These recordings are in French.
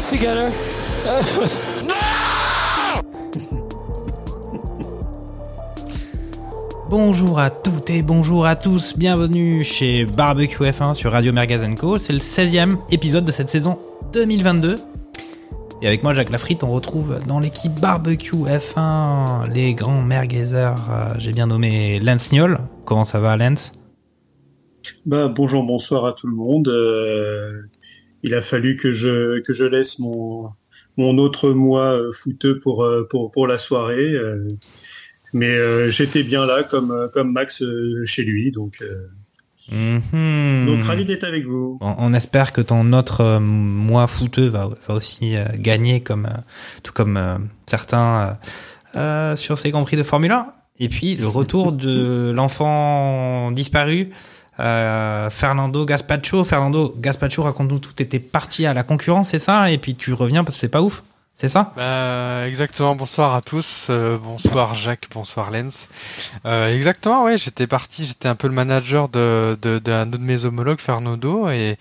50 years together? Bonjour à toutes et bonjour à tous, bienvenue chez Barbecue F1 sur Radio Merguez Co. C'est le 16e épisode de cette saison 2022. Et avec moi, Jacques Lafritte, on retrouve dans l'équipe Barbecue F1 les grands merguezers. euh, J'ai bien nommé Lance Niol. Comment ça va, Lance? Bah, bonjour, bonsoir à tout le monde. Euh, il a fallu que je, que je laisse mon, mon autre moi euh, fouteux pour, euh, pour, pour la soirée. euh, mais euh, j'étais bien là, comme, comme Max euh, chez lui. Donc, euh, Mhm. donc ravi d'être avec vous. On, on espère que ton autre moi fouteux va, va aussi gagner, comme, tout comme certains sur ces Grands Prix de Formule 1. Et puis le retour de l'enfant disparu, euh, Fernando Gaspacho. Fernando Gaspacho, raconte-nous tout. T'étais parti à la concurrence, c'est ça? Et puis tu reviens parce que c'est pas ouf, c'est ça? Bah, exactement, bonsoir à tous, euh, bonsoir Jacques, bonsoir Lens. Euh, exactement, ouais, j'étais parti, j'étais un peu le manager de, de, d'un de mes homologues, Fernando, et,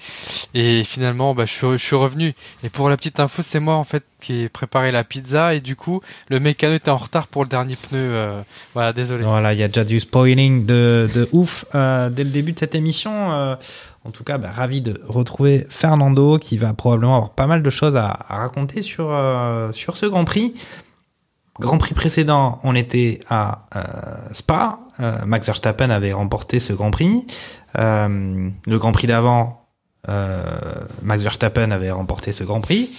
et finalement, bah, je, suis, je suis revenu. Et pour la petite info, c'est moi en fait qui ai préparé la pizza, et du coup, le mécano était en retard pour le dernier pneu. euh, voilà, désolé. Voilà, il y a déjà du spoiling de, de ouf euh, dès le début de cette émission. En tout cas, bah, ravi de retrouver Fernando qui va probablement avoir pas mal de choses à, raconter sur, euh, sur ce Grand Prix. Grand Prix précédent, on était à euh, Spa. Euh, Max Verstappen avait remporté ce Grand Prix. Le Grand Prix d'avant, Max Verstappen avait remporté ce Grand Prix.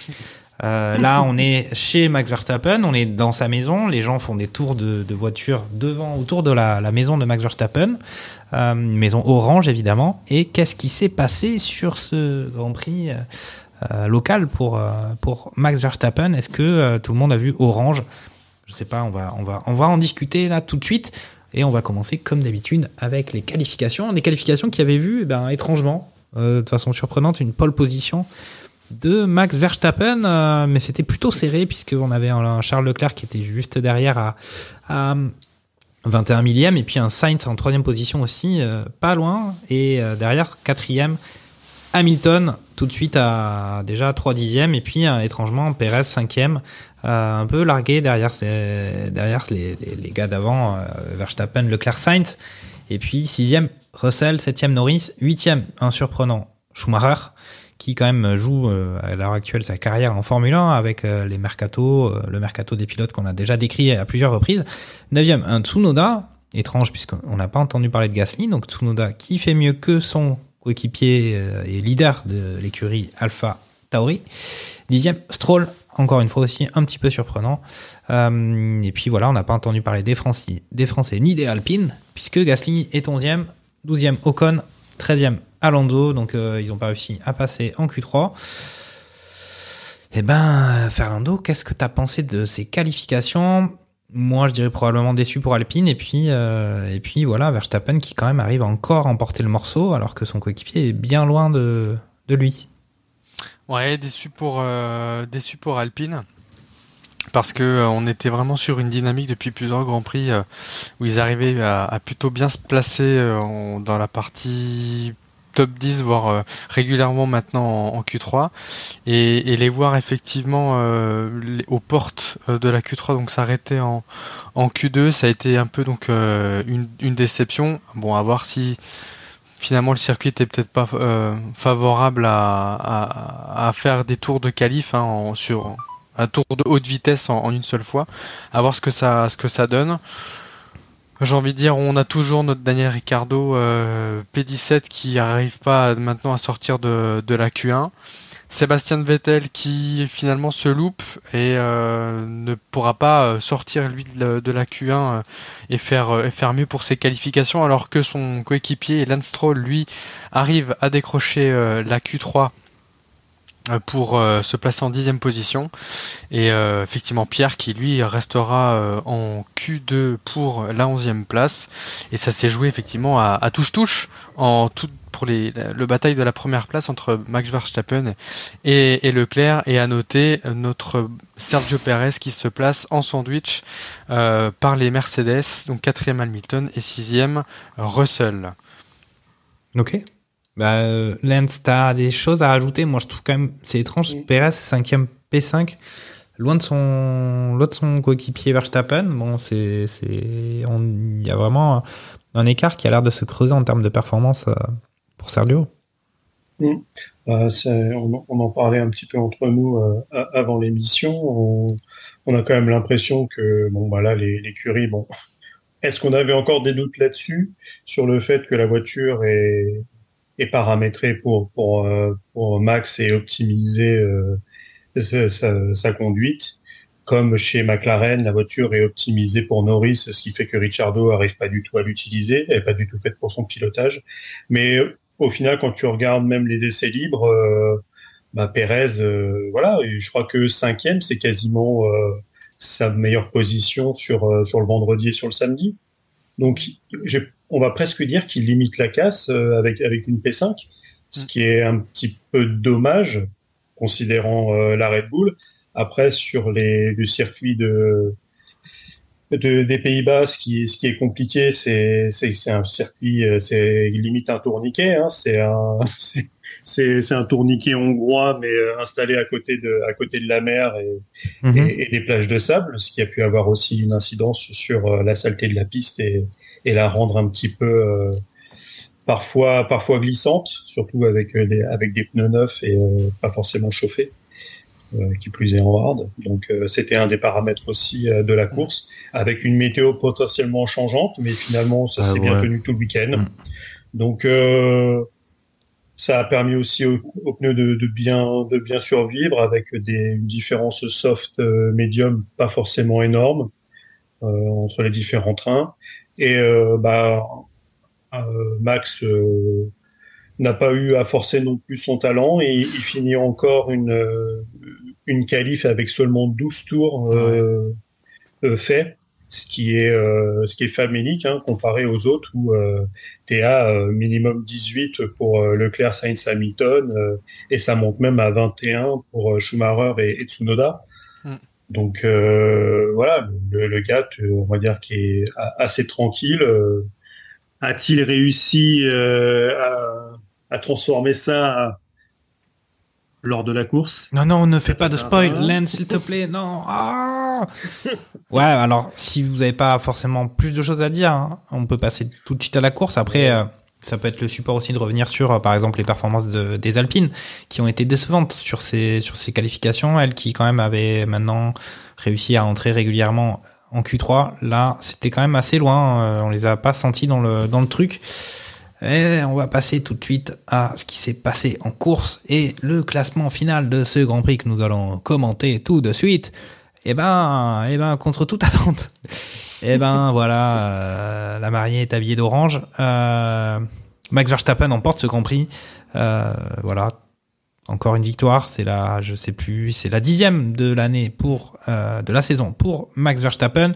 Euh, là, on est chez Max Verstappen, on est dans sa maison. Les gens font des tours de, de voiture devant, autour de la, la maison de Max Verstappen, euh, maison orange évidemment. Et qu'est-ce qui s'est passé sur ce Grand Prix euh, euh, local pour euh, pour Max Verstappen? Est-ce que tout le monde a vu orange? Je sais pas. On va on va on va en discuter là tout de suite. Et on va commencer comme d'habitude avec les qualifications. Des qualifications qui avaient vu, eh ben, étrangement, de façon surprenante, une pole position de Max Verstappen, euh, mais c'était plutôt serré puisqu'on avait un, Charles Leclerc qui était juste derrière à, à 21 millième et puis un Sainz en troisième position aussi, euh, pas loin, et euh, derrière quatrième Hamilton tout de suite à déjà 3 dixièmes et puis euh, étrangement Perez cinquième, euh, un peu largué derrière, derrière les, les, les gars d'avant, euh, Verstappen, Leclerc, Sainz, et puis sixième Russell, septième Norris, huitième un surprenant Schumacher qui quand même joue euh, à l'heure actuelle sa carrière en Formule 1 avec euh, les mercato, euh, le mercato des pilotes qu'on a déjà décrit à plusieurs reprises. Neuvième, un Tsunoda, étrange puisqu'on n'a pas entendu parler de Gasly, donc Tsunoda qui fait mieux que son coéquipier et leader de l'écurie Alpha Tauri. Dixième, Stroll, encore une fois aussi un petit peu surprenant. Et puis voilà, on n'a pas entendu parler des Français, des Français ni des Alpines, puisque Gasly est onzième, douzième Ocon, treizième Alonso, donc euh, ils n'ont pas réussi à passer en Q3. Eh ben, Fernando, qu'est-ce que tu as pensé de ces qualifications? Moi, je dirais probablement déçu pour Alpine, et puis, euh, et puis voilà, Verstappen qui quand même arrive encore à emporter le morceau, alors que son coéquipier est bien loin de, lui. Ouais, déçu pour, euh, déçu pour Alpine. Parce que on était vraiment sur une dynamique depuis plusieurs grands prix où ils arrivaient à, à plutôt bien se placer dans la partie top 10, voire euh, régulièrement maintenant en, en Q3, et, les voir effectivement euh, aux portes euh, de la Q3, donc s'arrêter en, en Q2, ça a été un peu donc une, déception. Bon, à voir si finalement le circuit était peut-être pas favorable à, faire des tours de qualif hein, sur un tour de haute vitesse en, en une seule fois, à voir ce que ça ce que ça donne. J'ai envie de dire, on a toujours notre Daniel Ricciardo euh, P17 qui arrive pas maintenant à sortir de, la Q1. Sébastien Vettel qui finalement se loupe et euh, ne pourra pas euh, sortir lui de la, de la Q1 euh, et faire faire mieux pour ses qualifications alors que son coéquipier Lance Stroll lui arrive à décrocher la Q3 euh, pour euh, se placer en dixième position. Et euh, effectivement, Pierre qui lui restera en Q2 pour la onzième place. Et ça s'est joué effectivement à touche-touche en tout, pour les, le bataille de la première place entre Max Verstappen et, et Leclerc. Et à noter notre Sergio Perez qui se place en sandwich par les Mercedes, donc quatrième Hamilton et sixième Russell. Ok. Bah, t'as des choses à rajouter Moi, je trouve quand même, c'est étrange. Mm. Perez, cinquième P5, loin de son, loin de son coéquipier Verstappen. Bon, c'est, c'est, il y a vraiment un écart qui a l'air de se creuser en termes de performance euh, pour Sergio. Euh, on, on, en parlait un petit peu entre nous euh, avant l'émission. On, on, a quand même l'impression que bon, bah là, l'écurie, bon, est-ce qu'on avait encore des doutes là-dessus? Sur le fait que la voiture est est paramétré pour pour, euh, pour Max et optimiser euh, sa, conduite. Comme chez McLaren, la voiture est optimisée pour Norris, ce qui fait que Ricciardo arrive pas du tout à l'utiliser, elle est pas du tout faite pour son pilotage. Mais au final, quand tu regardes même les essais libres, euh, bah Perez, voilà, je crois que cinquième, c'est quasiment sa meilleure position sur sur le vendredi et sur le samedi. Donc, j'ai on va presque dire qu'il limite la casse euh, avec, avec une P5, ce mm. qui est un petit peu dommage, considérant euh, la Red Bull. Après, sur les, le circuit de, des Pays-Bas, ce qui, ce qui est compliqué, c'est, c'est, un circuit, euh, c'est limite un tourniquet, hein, c'est un, c'est, un tourniquet hongrois, mais installé à côté de, à côté de la mer et, mm-hmm. et, et, des plages de sable, ce qui a pu avoir aussi une incidence sur la saleté de la piste et, et la rendre un petit peu euh, parfois parfois glissante, surtout avec euh, des avec des pneus neufs et euh, pas forcément chauffés. qui plus est en hard. Donc c'était un des paramètres aussi de la course, avec une météo potentiellement changeante, mais finalement ça ah s'est bien tenu tout le week-end. Mm. Donc ça a permis aussi aux, pneus de, de, bien de bien survivre avec des une différence soft médium pas forcément énorme entre les différents trains et euh, bah, euh, Max euh, n'a pas eu à forcer non plus son talent et il finit encore une, une qualif avec seulement 12 tours faits ce qui est ce qui est famélique hein, comparé aux autres où euh, tu à minimum 18 pour Leclerc, Sainz, Hamilton et ça monte même à 21 pour Schumacher et, Tsunoda. Donc euh, voilà, le, le, gars, on va dire, qui est assez tranquille. Euh, a-t-il réussi euh, à, transformer ça lors de la course? Non, non, ne fais pas de spoil, Lance, s'il te plaît, non. Ah ouais, alors si vous n'avez pas forcément plus de choses à dire, hein, on peut passer tout de suite à la course. Après, ça peut être le support aussi de revenir sur, euh, par exemple, les performances de, des Alpines, qui ont été décevantes sur ces, sur ces qualifications. Elles qui, quand même, avaient maintenant réussi à entrer régulièrement en Q3. Là, c'était quand même assez loin. Euh, on les a pas sentis dans le, dans le truc. Et on va passer tout de suite à ce qui s'est passé en course et le classement final de ce Grand Prix que nous allons commenter tout de suite. Eh ben, eh ben, contre toute attente. Eh ben voilà, euh, la mariée est habillée d'orange. Euh, Max Verstappen emporte ce Grand Prix. Euh, voilà, encore une victoire. C'est la, je sais plus, c'est la dixième de l'année pour de la saison pour Max Verstappen.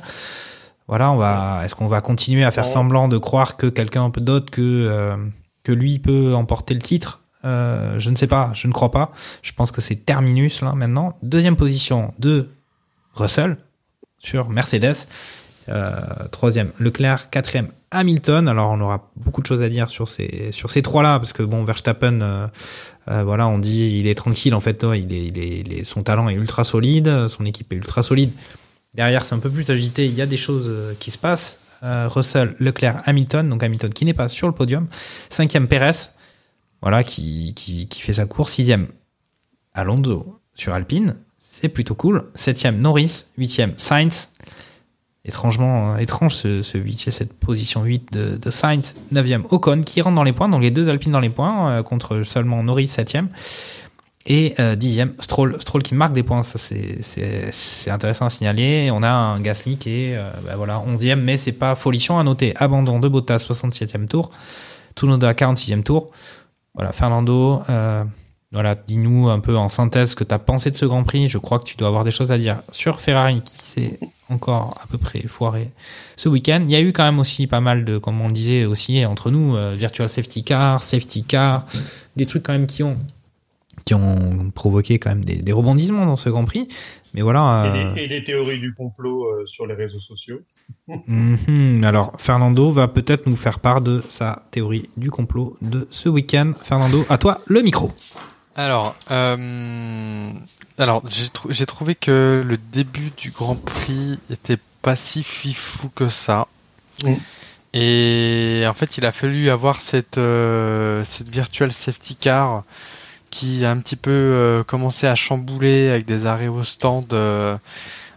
Voilà, on va. Est-ce qu'on va continuer à faire semblant de croire que quelqu'un d'autre que que lui peut emporter le titre? Je ne sais pas. Je ne crois pas. Je pense que c'est terminus là maintenant. Deuxième position de Russell sur Mercedes. Euh, troisième, Leclerc. Quatrième, Hamilton. Alors on aura beaucoup de choses à dire sur ces sur ces trois là parce que bon Verstappen, euh, euh, voilà, on dit il est tranquille en fait, il est, il est, son talent est ultra solide, son équipe est ultra solide. Derrière c'est un peu plus agité, il y a des choses qui se passent. Russell, Leclerc, Hamilton, donc Hamilton qui n'est pas sur le podium. Cinquième Perez, voilà qui, qui, qui fait sa course. Sixième Alonso sur Alpine, c'est plutôt cool. Septième Norris, huitième Sainz étrangement euh, étrange ce, ce 8 cette position 8 de, de Sainz, 9e Ocon qui rentre dans les points, donc les deux Alpines dans les points euh, contre seulement Norris 7e et 10e euh, Stroll, Stroll qui marque des points, ça c'est intéressant à signaler. On a un Gasly qui est bah voilà 11e mais c'est pas folichon à noter. Abandon de Bottas 67e tour, Tsunoda 46e tour. Voilà, Fernando voilà, dis-nous un peu en synthèse ce que tu as pensé de ce Grand Prix. Je crois que tu dois avoir des choses à dire sur Ferrari qui s'est encore à peu près foiré ce week-end. Il y a eu quand même aussi pas mal de, comme on disait aussi entre nous, euh, virtual safety car, safety car, des trucs quand même qui ont qui ont provoqué quand même des, des rebondissements dans ce Grand Prix. Mais voilà. Et, euh, les, et les théories du complot euh, sur les réseaux sociaux. mhm. Alors, Fernando va peut-être nous faire part de sa théorie du complot de ce week-end. Fernando, à toi le micro. Alors, euh, alors j'ai trou- j'ai trouvé que le début du Grand Prix était pas si fifou que ça. Et en fait, il a fallu avoir cette, euh, cette virtual safety car qui a un petit peu euh, commencé à chambouler avec des arrêts au stand, euh,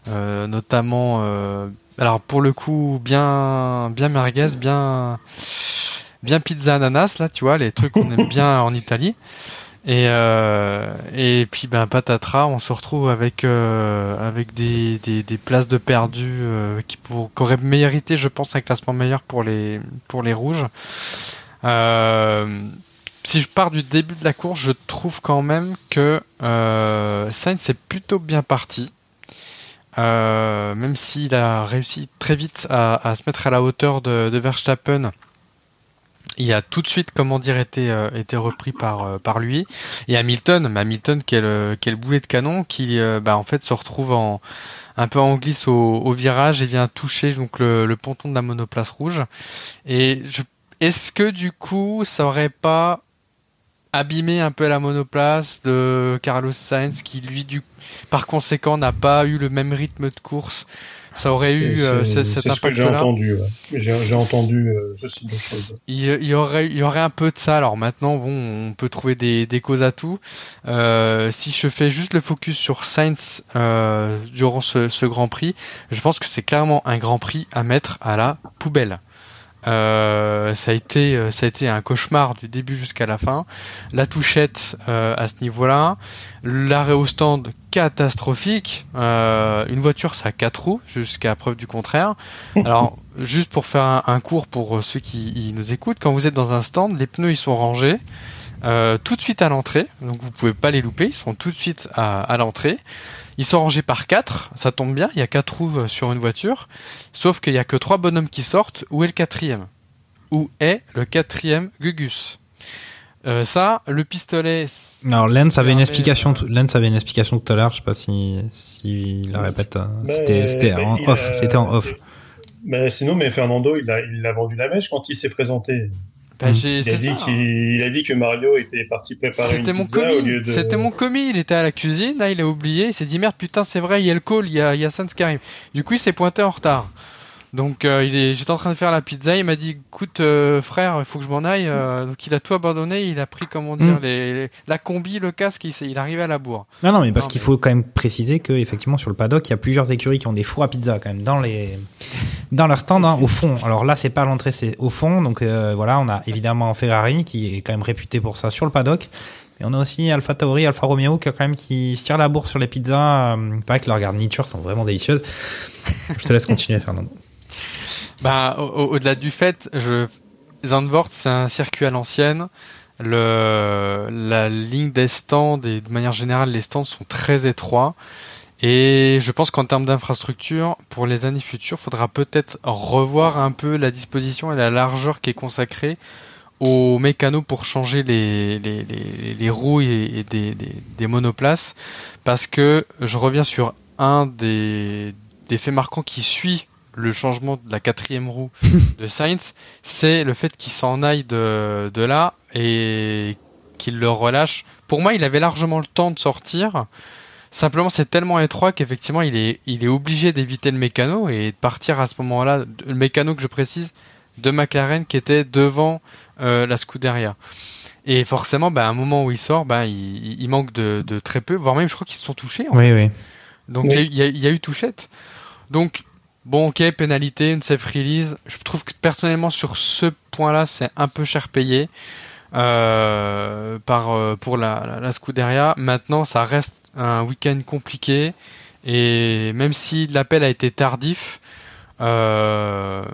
euh, notamment. euh, alors pour le coup, bien, bien merguez, bien, bien pizza ananas là, tu vois, les trucs qu'on aime bien en Italie. Et, euh, et puis ben patatras, on se retrouve avec euh, avec des, des, places de perdu euh, qui, pour, auraient mérité, je pense, un classement meilleur pour les pour les rouges. Si je pars du début de la course, je trouve quand même que Sainz est plutôt bien parti. Même s'il a réussi très vite à, se mettre à la hauteur de Verstappen, il a tout de suite, comment dire, été, euh, été repris par, euh, par lui. Et Hamilton, mais Hamilton qui est boulet de canon, qui euh, bah, en fait se retrouve en, un peu en glisse au, virage et vient toucher donc le, le ponton de la monoplace rouge. Et est-ce que du coup, ça aurait pas abîmé un peu la monoplace de Carlos Sainz qui lui du par conséquent n'a pas eu le même rythme de course ça aurait eu euh, ce- cet c'est ce que j'ai entendu. ouais. J'ai entendu de choses. il, il y aurait il y aurait un peu de ça alors maintenant bon on peut trouver des, des causes à tout Euh, si je fais juste le focus sur Sainz euh, durant ce, ce Grand Prix je pense que c'est clairement un Grand Prix à mettre à la poubelle euh, ça a été ça a été un cauchemar du début jusqu'à la fin la touchette euh, à ce niveau-là l'arrêt au stand catastrophique. Euh, une voiture ça a quatre roues jusqu'à preuve du contraire. Alors juste pour faire un, un cours pour euh, ceux qui nous écoutent quand vous êtes dans un stand les pneus ils sont rangés euh, tout de suite à l'entrée. Donc vous pouvez pas les louper ils sont tout de suite à, à l'entrée. Ils sont rangés par quatre, ça tombe bien, il y a quatre roues sur une voiture, sauf qu'il y a que trois bonhommes qui sortent. Où est le quatrième? Où est le quatrième Gugus? Euh, Ça, le pistolet. Alors Lens avait une explication, euh, Lens avait une explication tout à l'heure. Je sais pas si si il la répète. Mais- C'était en off. C'était en off. Mais sinon, mais Fernando, il a, il a vendu la mèche quand il s'est présenté. bah, j'ai- Il a, dit ça. qu'il, il a dit que Mario était parti préparer C'était une mon pizza au commis. lieu de. C'était mon commis. Il était à la cuisine. Là, il a oublié. Il s'est dit merde, putain, c'est vrai, il y a le call, il y a, il y a Sans qui arrive. Du coup, il s'est pointé en retard. Donc, euh, il est, j'étais en train de faire la pizza. Il m'a dit, écoute, euh, frère, il faut que je m'en aille. Euh, donc, il a tout abandonné. Il a pris, comment dire, Mm. les, les- la combi, le casque. Il, il est arrivé à la bourre. Non, non, mais parce qu'il mais- faut quand même préciser que effectivement sur le paddock, il y a plusieurs écuries qui ont des fours à pizza quand même dans les dans leur stand hein, au fond. Alors là, c'est pas l'entrée, c'est au fond. Donc euh, voilà, on a évidemment Ferrari qui est quand même réputé pour ça sur le paddock. Et on a aussi Alfa Tauri, Alfa Romeo qui quand même qui se tire la bourre sur les pizzas. Euh, Il paraît que leurs garnitures sont vraiment délicieuses. Je te laisse continuer, Fernando. Bah, au- au- au-delà du fait, je... Zandvoort, c'est un circuit à l'ancienne. Le... La ligne des stands et de manière générale, les stands sont très étroits. Et je pense qu'en termes d'infrastructure, pour les années futures, faudra peut-être revoir un peu la disposition et la largeur qui est consacrée aux mécanos pour changer les, les, les, roues et, et des, des, des monoplaces. Parce que je reviens sur un des, des faits marquants qui suit le changement de la quatrième roue de Sainz, c'est le fait qu'il s'en aille de, de là et qu'il le relâche. Pour moi, il avait largement le temps de sortir. Simplement, c'est tellement étroit qu'effectivement, il est, il est obligé d'éviter le mécano et de partir à ce moment-là. Le mécano que je précise de McLaren qui était devant euh, la Scuderia. Et forcément, bah, à un moment où il sort, bah, il, il manque de, de très peu, voire même, je crois qu'ils se sont touchés. en Oui, oui. donc Oui. il y y a eu touchette. Donc bon, ok, pénalité, une safe release. Je trouve que personnellement sur ce point-là, c'est un peu cher payé euh, euh, pour la, la, Scuderia. Maintenant, ça reste un week-end compliqué et même si l'appel a été tardif. Euh,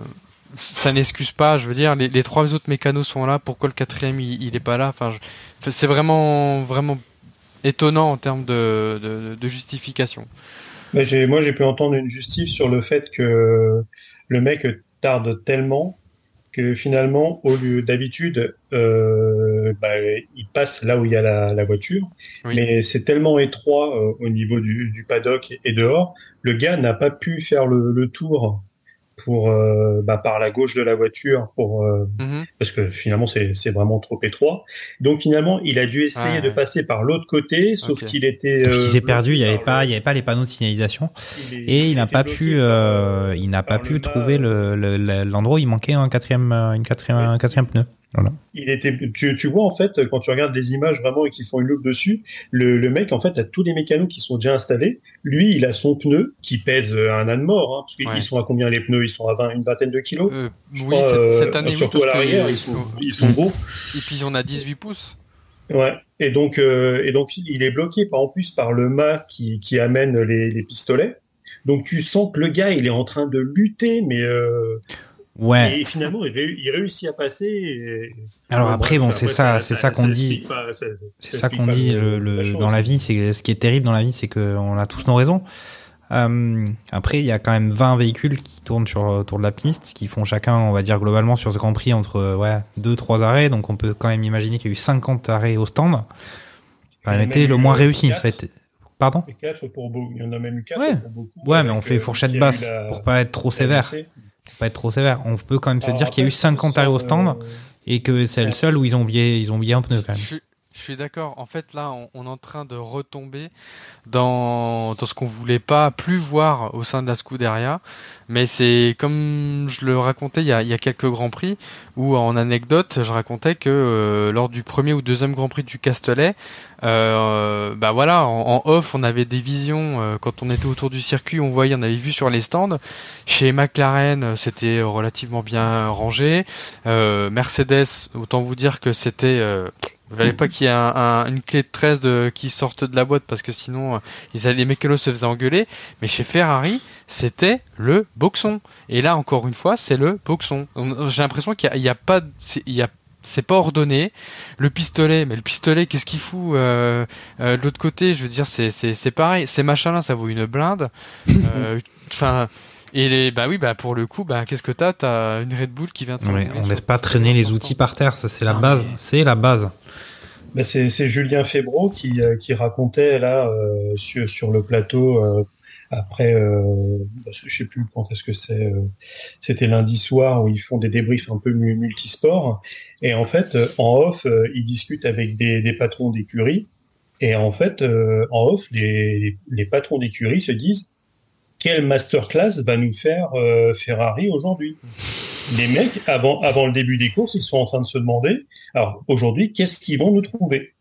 ça n'excuse pas, je veux dire, les, trois autres mécanos sont là, pourquoi le quatrième il, il est pas là? C'est vraiment, vraiment étonnant en termes de justification. Mais moi, j'ai pu entendre une justice sur le fait que le mec tarde tellement que finalement, au lieu d'habitude, euh, bah, il passe là où il y a la, la voiture, Oui. mais c'est tellement étroit euh, au niveau du, du paddock et dehors, le gars n'a pas pu faire le, le tour pour euh, bah, par la gauche de la voiture pour euh, Mhm. parce que finalement c'est c'est vraiment trop étroit. Donc finalement, il a dû essayer de ouais. passer par l'autre côté, sauf qu'il était Parce qu'il euh, s'est perdu, il y avait pas, il y avait pas les panneaux de signalisation il est- et il n'a pas pu, par, euh, il n'a pas pu trouver mât. le le- le- l'endroit où il manquait un quatrième, une quatrième, un quatrième pneu. Voilà. Il était, tu, tu vois en fait quand tu regardes les images vraiment et qu'ils font une loupe dessus, le, le mec en fait a tous les mécanos qui sont déjà installés. Lui, il a son pneu qui pèse euh, un âne mort, hein, parce qu'ils Ouais. sont à combien les pneus? Ils sont à 20, une vingtaine de kilos. Euh, oui, crois, cette, euh, cette année, surtout à l'arrière, ils sont, ils sont beaux. Et puis on a 18 pouces. Ouais. Et donc, euh, et donc, il est bloqué par en plus par le mât qui, qui amène les, les pistolets. Donc, tu sens que le gars, il est en train de lutter, mais euh, Ouais. et finalement, il, ré- il réussit à passer. et- Alors après, bon, c'est ça, c'est ça qu'on dit. C'est ça qu'on dit le- le, dans la vie, c'est ce qui est terrible dans la vie, c'est qu'on a tous nos raisons. Euh, après, il y a quand même 20 véhicules qui tournent sur autour de la piste, qui font chacun, on va dire globalement sur ce Grand Prix entre euh, ouais deux trois arrêts, donc on peut quand même imaginer qu'il y a eu 50 arrêts au stand. Ça a été le moins euh, réussi. Ça a été... Pardon? Et quatre pour beaucoup. Il y en a même eu quatre Ouais. pour beaucoup. Ouais, mais on fait euh, fourchette basse la- pour pas être trop sévère. Pas être trop sévère. On peut quand même se Alors dire qu'il y a eu après, 50 arrêts au stand euh, et que c'est le seul où ils ont oublié, ils ont oublié un pneu quand même. Je suis d'accord. En fait, là, on, est en train de retomber dans, dans ce qu'on voulait pas plus voir au sein de la Scuderia. Mais c'est comme je le racontais il y a, il y a quelques grands prix où en anecdote, je racontais que euh, lors du premier ou deuxième Grand Prix du Castellet, euh, bah voilà, en, en off, on avait des visions euh, quand on était autour du circuit, on voyait, on avait vu sur les stands. Chez McLaren, euh, c'était relativement bien rangé. Euh, Mercedes, autant vous dire que c'était euh, il fallait pas qu'il y ait un- un- une clé de 13 de, qui sorte de la boîte parce que sinon euh, ils allaient, les mécanos se faisaient engueuler. Mais chez Ferrari, c'était le boxon. Et là, encore une fois, c'est le boxon. On- J'ai l'impression qu'il y a, pas, il y a c'est pas ordonné. Le pistolet, mais le pistolet, qu'est-ce qu'il fout euh, euh, de l'autre côté? Je veux dire, c'est c'est c'est pareil. Ces machins-là, ça vaut une blinde. Enfin, et les, bah oui, bah pour le coup, bah qu'est-ce que t'as? T'as une Red Bull qui vient. te Ouais, on laisse pas traîner les outils par terre, ça c'est la Non, base, mais- c'est la base. Ben, c'est Julien Febro qui, euh, qui racontait là euh, sur, sur le plateau euh, après, euh, bah, je sais plus quand est-ce que c'est, euh, c'était lundi soir où ils font des débriefs un peu mu- multisports. Et en fait euh, en off ils discutent avec des, des patrons d'écurie. Et en fait en off les, les patrons d'écurie se disent quelle masterclass va nous faire euh, Ferrari aujourd'hui? Les mecs, avant, avant le début des courses, ils sont en train de se demander, alors aujourd'hui, qu'est-ce qu'ils vont nous trouver?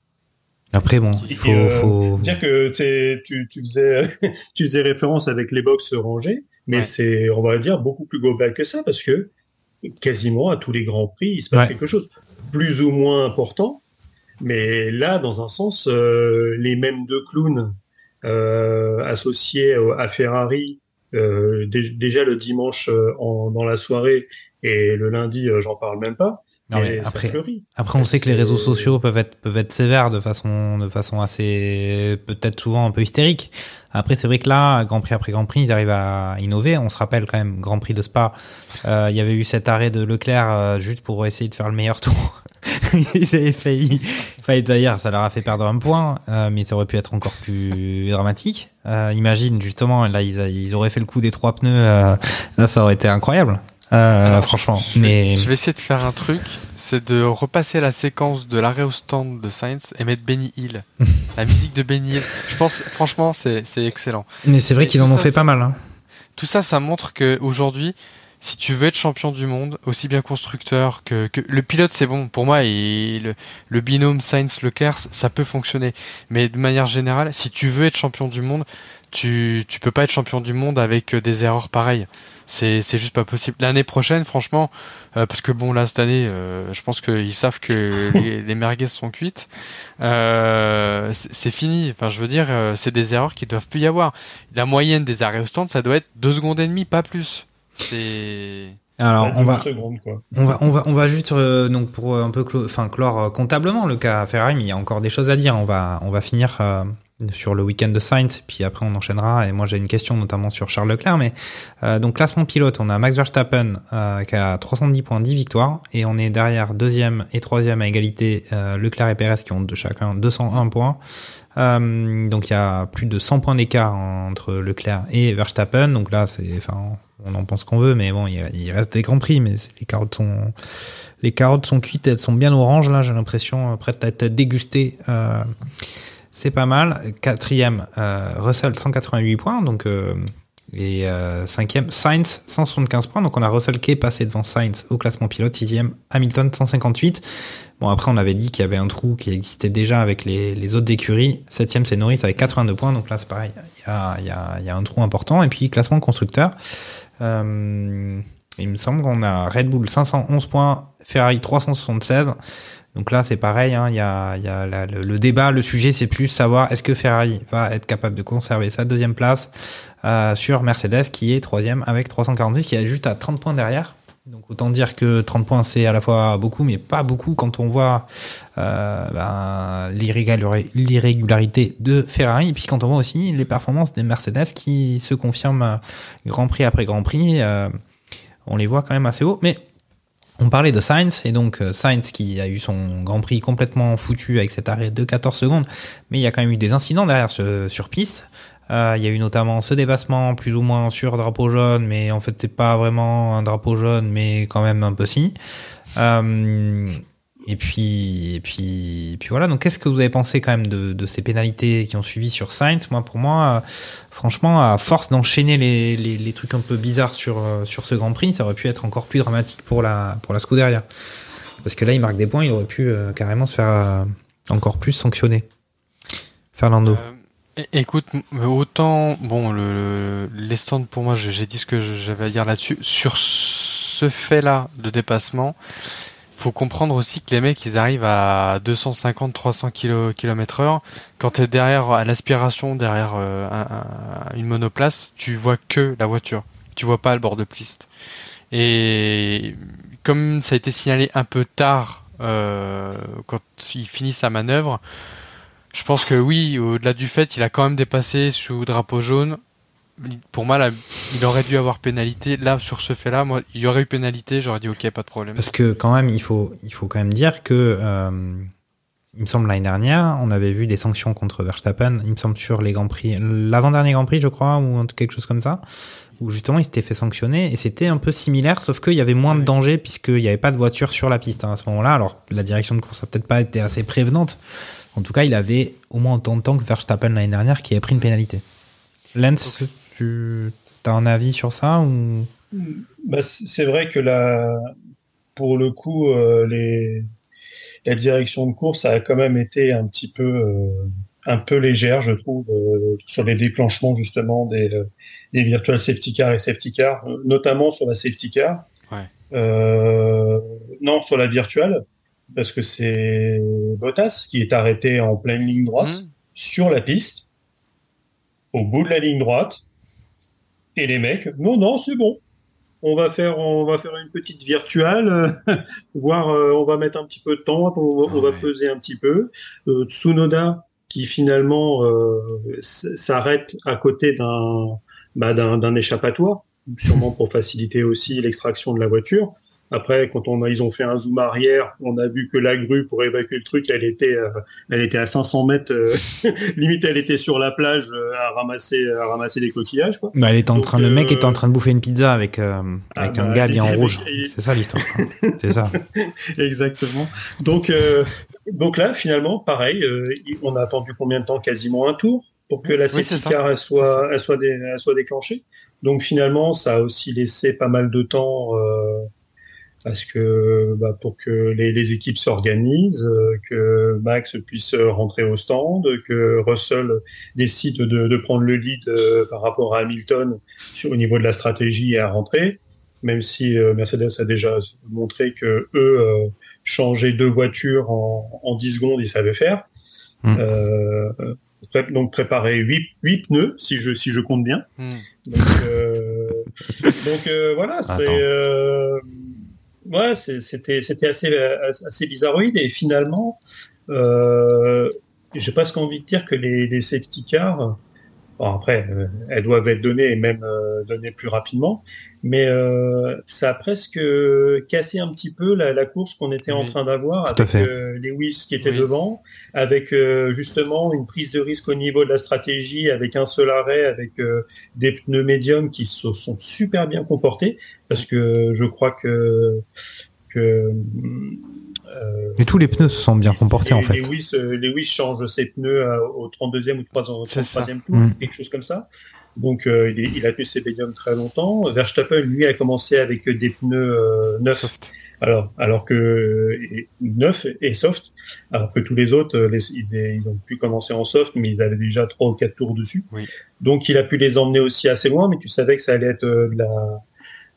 Après bon, il faut, euh, faut... Dire que tu, sais, tu, tu, faisais, tu faisais référence avec les box rangées, mais Ouais. c'est, on va dire, beaucoup plus global que ça, parce que quasiment à tous les grands prix, il se passe Ouais. quelque chose plus ou moins important. Mais là, dans un sens, euh, les mêmes deux clowns euh, associés au- à Ferrari, euh, dé- déjà le dimanche euh, en, dans la soirée et le lundi, j'en parle même pas. Non, mais après, après on sait que les réseaux sociaux peuvent être peuvent être sévères de façon de façon assez peut-être souvent un peu hystérique. Après c'est vrai que là Grand Prix après Grand Prix ils arrivent à innover. On se rappelle quand même Grand Prix de Spa, euh, il y avait eu cet arrêt de Leclerc euh, juste pour essayer de faire le meilleur tour. ils avaient failli, failli d'ailleurs ça leur a fait perdre un point, euh, mais ça aurait pu être encore plus dramatique. Euh, imagine justement là ils, ils auraient fait le coup des trois pneus, euh, là ça aurait été incroyable. Euh, Alors, franchement, je vais- mais Je vais essayer de faire un truc, c'est de repasser la séquence de l'arrêt au stand de Sainz et mettre Benny Hill. la musique de Benny Hill. Je pense, franchement, c'est c'est excellent. mais c'est vrai qu'ils en ont ça, fait pas mal. Hein. Tout ça, ça montre que aujourd'hui, si tu veux être champion du monde, aussi bien constructeur que, que le pilote, c'est bon. Pour moi, et le, le binôme Sainz-Leclerc, ça peut fonctionner. Mais de manière générale, si tu veux être champion du monde, tu tu peux pas être champion du monde avec euh, des erreurs pareilles. C'est c'est juste pas possible. L'année prochaine, franchement, euh, parce que bon là cette année, euh, je pense qu'ils savent que les, les merguez sont cuites. Euh, c'est fini. Enfin, je veux dire, euh, c'est des erreurs qui doivent plus y avoir. La moyenne des arrêts au stand, ça doit être deux secondes et demie, pas plus. C'est Alors, on 12 va, secondes, on va, on va, on va juste, euh, donc, pour un peu enfin, clore euh, comptablement le cas Ferrari, mais il y a encore des choses à dire. On va, on va finir euh, sur le week-end de Sainz, puis après on enchaînera. Et moi, j'ai une question notamment sur Charles Leclerc. Mais euh, donc, classement pilote, on a Max Verstappen euh, qui a 310 points, 10 victoires, et on est derrière deuxième et troisième à égalité euh, Leclerc et Perez qui ont de chacun 201 points. Euh, donc il y a plus de 100 points d'écart entre Leclerc et Verstappen. Donc là, c'est, enfin, on en pense qu'on veut, mais bon, il, il reste des grands prix, mais les carottes sont, les carottes sont cuites, elles sont bien oranges là. J'ai l'impression euh, prêtes à être dégustées. C'est pas mal. Quatrième, euh, Russell 188 points, donc euh, et euh, cinquième, Sainz 175 points. Donc on a Russell qui est passé devant Sainz au classement pilote. Sixième, Hamilton 158. Bon après on avait dit qu'il y avait un trou qui existait déjà avec les, les autres écuries. Septième c'est Norris avec 82 points. Donc là c'est pareil, il y a, y, a, y a un trou important. Et puis classement constructeur. Euh, il me semble qu'on a Red Bull 511 points, Ferrari 376. Donc là, c'est pareil. hein, Il y a, y a le, le débat, le sujet, c'est plus savoir est-ce que Ferrari va être capable de conserver sa deuxième place euh, sur Mercedes, qui est troisième avec 346, qui est juste à 30 points derrière. Donc autant dire que 30 points, c'est à la fois beaucoup, mais pas beaucoup quand on voit euh, ben, l'irrégulari- l'irrégularité de Ferrari, et puis quand on voit aussi les performances des Mercedes qui se confirment euh, Grand Prix après Grand Prix. euh, on les voit quand même assez haut, mais on parlait de Sainz, et donc euh, Sainz qui a eu son Grand Prix complètement foutu avec cet arrêt de 14 secondes, mais il y a quand même eu des incidents derrière ce, sur piste. Euh, il y a eu notamment ce dépassement plus ou moins sur drapeau jaune, mais en fait c'est pas vraiment un drapeau jaune, mais quand même un peu si. Euh, et puis, et puis, et puis voilà. Donc, qu'est-ce que vous avez pensé quand même de, ces pénalités qui ont suivi sur Sainz? Moi, pour moi, euh, franchement, à force d'enchaîner les, trucs un peu bizarres sur euh, sur ce Grand Prix, ça aurait pu être encore plus dramatique pour la pour la Scuderia. Parce que là, il marque des points, il aurait pu euh, carrément se faire encore plus sanctionner. Fernando. Écoute, autant, bon, le, le- les stands pour moi, j'ai dit ce que j'avais à dire là-dessus. Sur ce fait-là de dépassement, faut comprendre aussi que les mecs, ils arrivent à 250-300 km heure. Quand t'es derrière, à l'aspiration, derrière euh, un- un- une monoplace, tu vois que la voiture. Tu vois pas le bord de piste. Et comme ça a été signalé un peu tard, euh, quand ils finissent sa manœuvre, je pense que oui, au-delà du fait, il a quand même dépassé sous drapeau jaune. Pour moi, là, il aurait dû avoir pénalité. Là, sur ce fait-là, moi, il y aurait eu pénalité, j'aurais dit ok, pas de problème. Parce que quand même, il faut, il faut quand même dire que, euh, il me semble l'année dernière, on avait vu des sanctions contre Verstappen, il me semble sur les Grands Prix, l'avant-dernier Grand Prix, je crois, ou quelque chose comme ça, où justement il s'était fait sanctionner, et c'était un peu similaire, sauf qu'il y avait moins de danger puisqu'il n'y avait pas de voiture sur la piste hein, à ce moment-là. Alors la direction de course a peut-être pas été assez prévenante. En tout cas, il avait au moins autant de temps que Verstappen l'année dernière qui avait pris une pénalité. Lens, tu as un avis sur ça ou? Bah, c'est vrai que là, pour le coup, euh, les, la direction de course a quand même été un petit peu, euh, un peu légère, je trouve, euh, sur les déclenchements justement des, des virtual safety car et safety car, notamment sur la safety car. Ouais. Euh, non, sur la virtuelle, parce que c'est Bottas qui est arrêté en pleine ligne droite Hmm. sur la piste, au bout de la ligne droite, et les mecs, non, non, c'est bon. On va faire, on va faire une petite virtuelle, euh, voir, euh, on va mettre un petit peu de temps, on, va- peser un petit peu. Euh, Tsunoda, qui finalement euh, s'arrête à côté d'un bah, d'un échappatoire, sûrement pour faciliter aussi l'extraction de la voiture. Après, quand on a, ils ont fait un zoom arrière, on a vu que la grue pour évacuer le truc, elle était, euh, elle était à 500 mètres, euh, limite elle était sur la plage euh, à ramasser, à ramasser des coquillages, quoi. Bah, elle était en Donc, train, le mec était en train de bouffer une pizza avec, euh, Ah avec bah, un gars il bien en rouge. C'est ça l'histoire. C'est ça. Exactement. Donc, euh, donc là, finalement, pareil, euh, il- on a attendu combien de temps? Quasiment un tour pour que la Oui, safety ça. car elle soit, elle soit, dé- elle soit déclenchée. Donc finalement, ça a aussi laissé pas mal de temps euh, parce que bah, pour que les, les équipes s'organisent, euh, que Max puisse rentrer au stand, que Russell décide de, de prendre le lead euh, par rapport à Hamilton sur au niveau de la stratégie et à rentrer. Même si euh, Mercedes a déjà montré que eux changer deux voitures en, en 10 secondes, ils savaient faire. Mm. Euh, pré- donc préparer huit, huit pneus, si je, si je compte bien. Hmm. Donc, euh, Donc euh, voilà, c'est euh, ouais, c'était c'était assez assez bizarroïde et finalement, euh, j'ai presque envie de dire que les, les safety cars, bon après, euh, elles doivent être données et même euh, données plus rapidement, mais euh, ça a presque cassé un petit peu la, la course qu'on était en train d'avoir avec euh, Lewis qui était Oui. devant, avec euh, justement une prise de risque au niveau de la stratégie, avec un seul arrêt, avec euh, des pneus médiums qui se sont super bien comportés, parce que je crois que que euh, Mais tous les pneus se sont bien comportés en fait. Lewis, euh, Lewis change ses pneus à- au 32e ou 3 au C'est ça. 33e tour, Mm. quelque chose comme ça. Donc euh, il, est- il a tenu ses médiums très longtemps. Verstappen, lui, a commencé avec des pneus euh, neufs, Soft. Alors alors que et- neufs et soft, alors que tous les autres, euh, les- ils, ils ont pu commencer en soft, mais ils avaient déjà trois ou quatre tours dessus. Oui. Donc il a pu les emmener aussi assez loin, mais tu savais que ça allait être euh, de la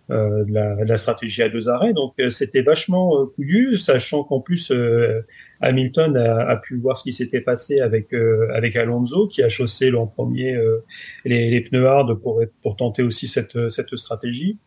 euh, de, la, de la stratégie à deux arrêts. Donc euh, c'était vachement euh, couillu, sachant qu'en plus euh, Hamilton a, a pu voir ce qui s'était passé avec euh, avec Alonso, qui a chaussé l'an premier euh, les, les pneus hard pour pour tenter aussi cette cette stratégie.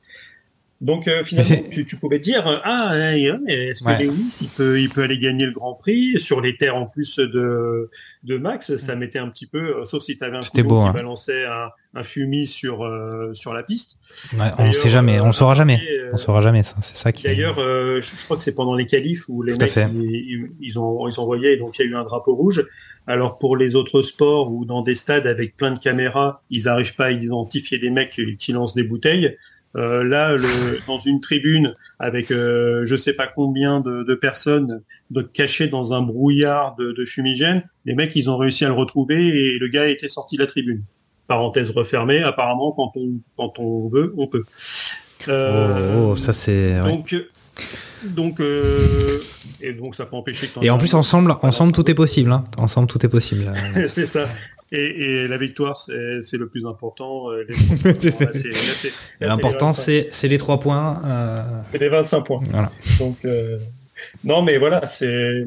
Donc euh, finalement, tu, tu pouvais te dire euh, ah est-ce que Ouais. Lewis il peut il peut aller gagner le Grand Prix sur les terres en plus de de Max, ça mettait un petit peu, euh, sauf si tu avais un couloir beau, qui hein. balançait un, un fumier sur euh, sur la piste. Ouais, on sait jamais, on le saura euh, jamais. euh, On saura jamais ça. C'est ça qui. D'ailleurs, euh, je, je crois que c'est pendant les qualifs où les Tout mecs ils, ont ils ont envoyé donc il y a eu un drapeau rouge. Alors pour les autres sports ou dans des stades avec plein de caméras, ils n'arrivent pas à identifier des mecs qui lancent des bouteilles. Euh, là, le, dans une tribune avec euh, je sais pas combien de, de personnes de, cachées dans un brouillard de, de fumigène, les mecs ils ont réussi à le retrouver et le gars était sorti de la tribune. Parenthèse refermée. Apparemment, quand on quand on veut, on peut. Euh, Oh, oh, ça c'est. donc, euh, donc, euh, et donc ça peut empêcher que Et en plus ensemble, ensemble tout est possible. Hein. Ensemble tout est possible. c'est ça. Et, et la victoire, c'est le plus important. L'important les 25. c'est c'est les trois points. euh, C'est les 25 points. Voilà. Donc, euh, non, mais voilà, c'est.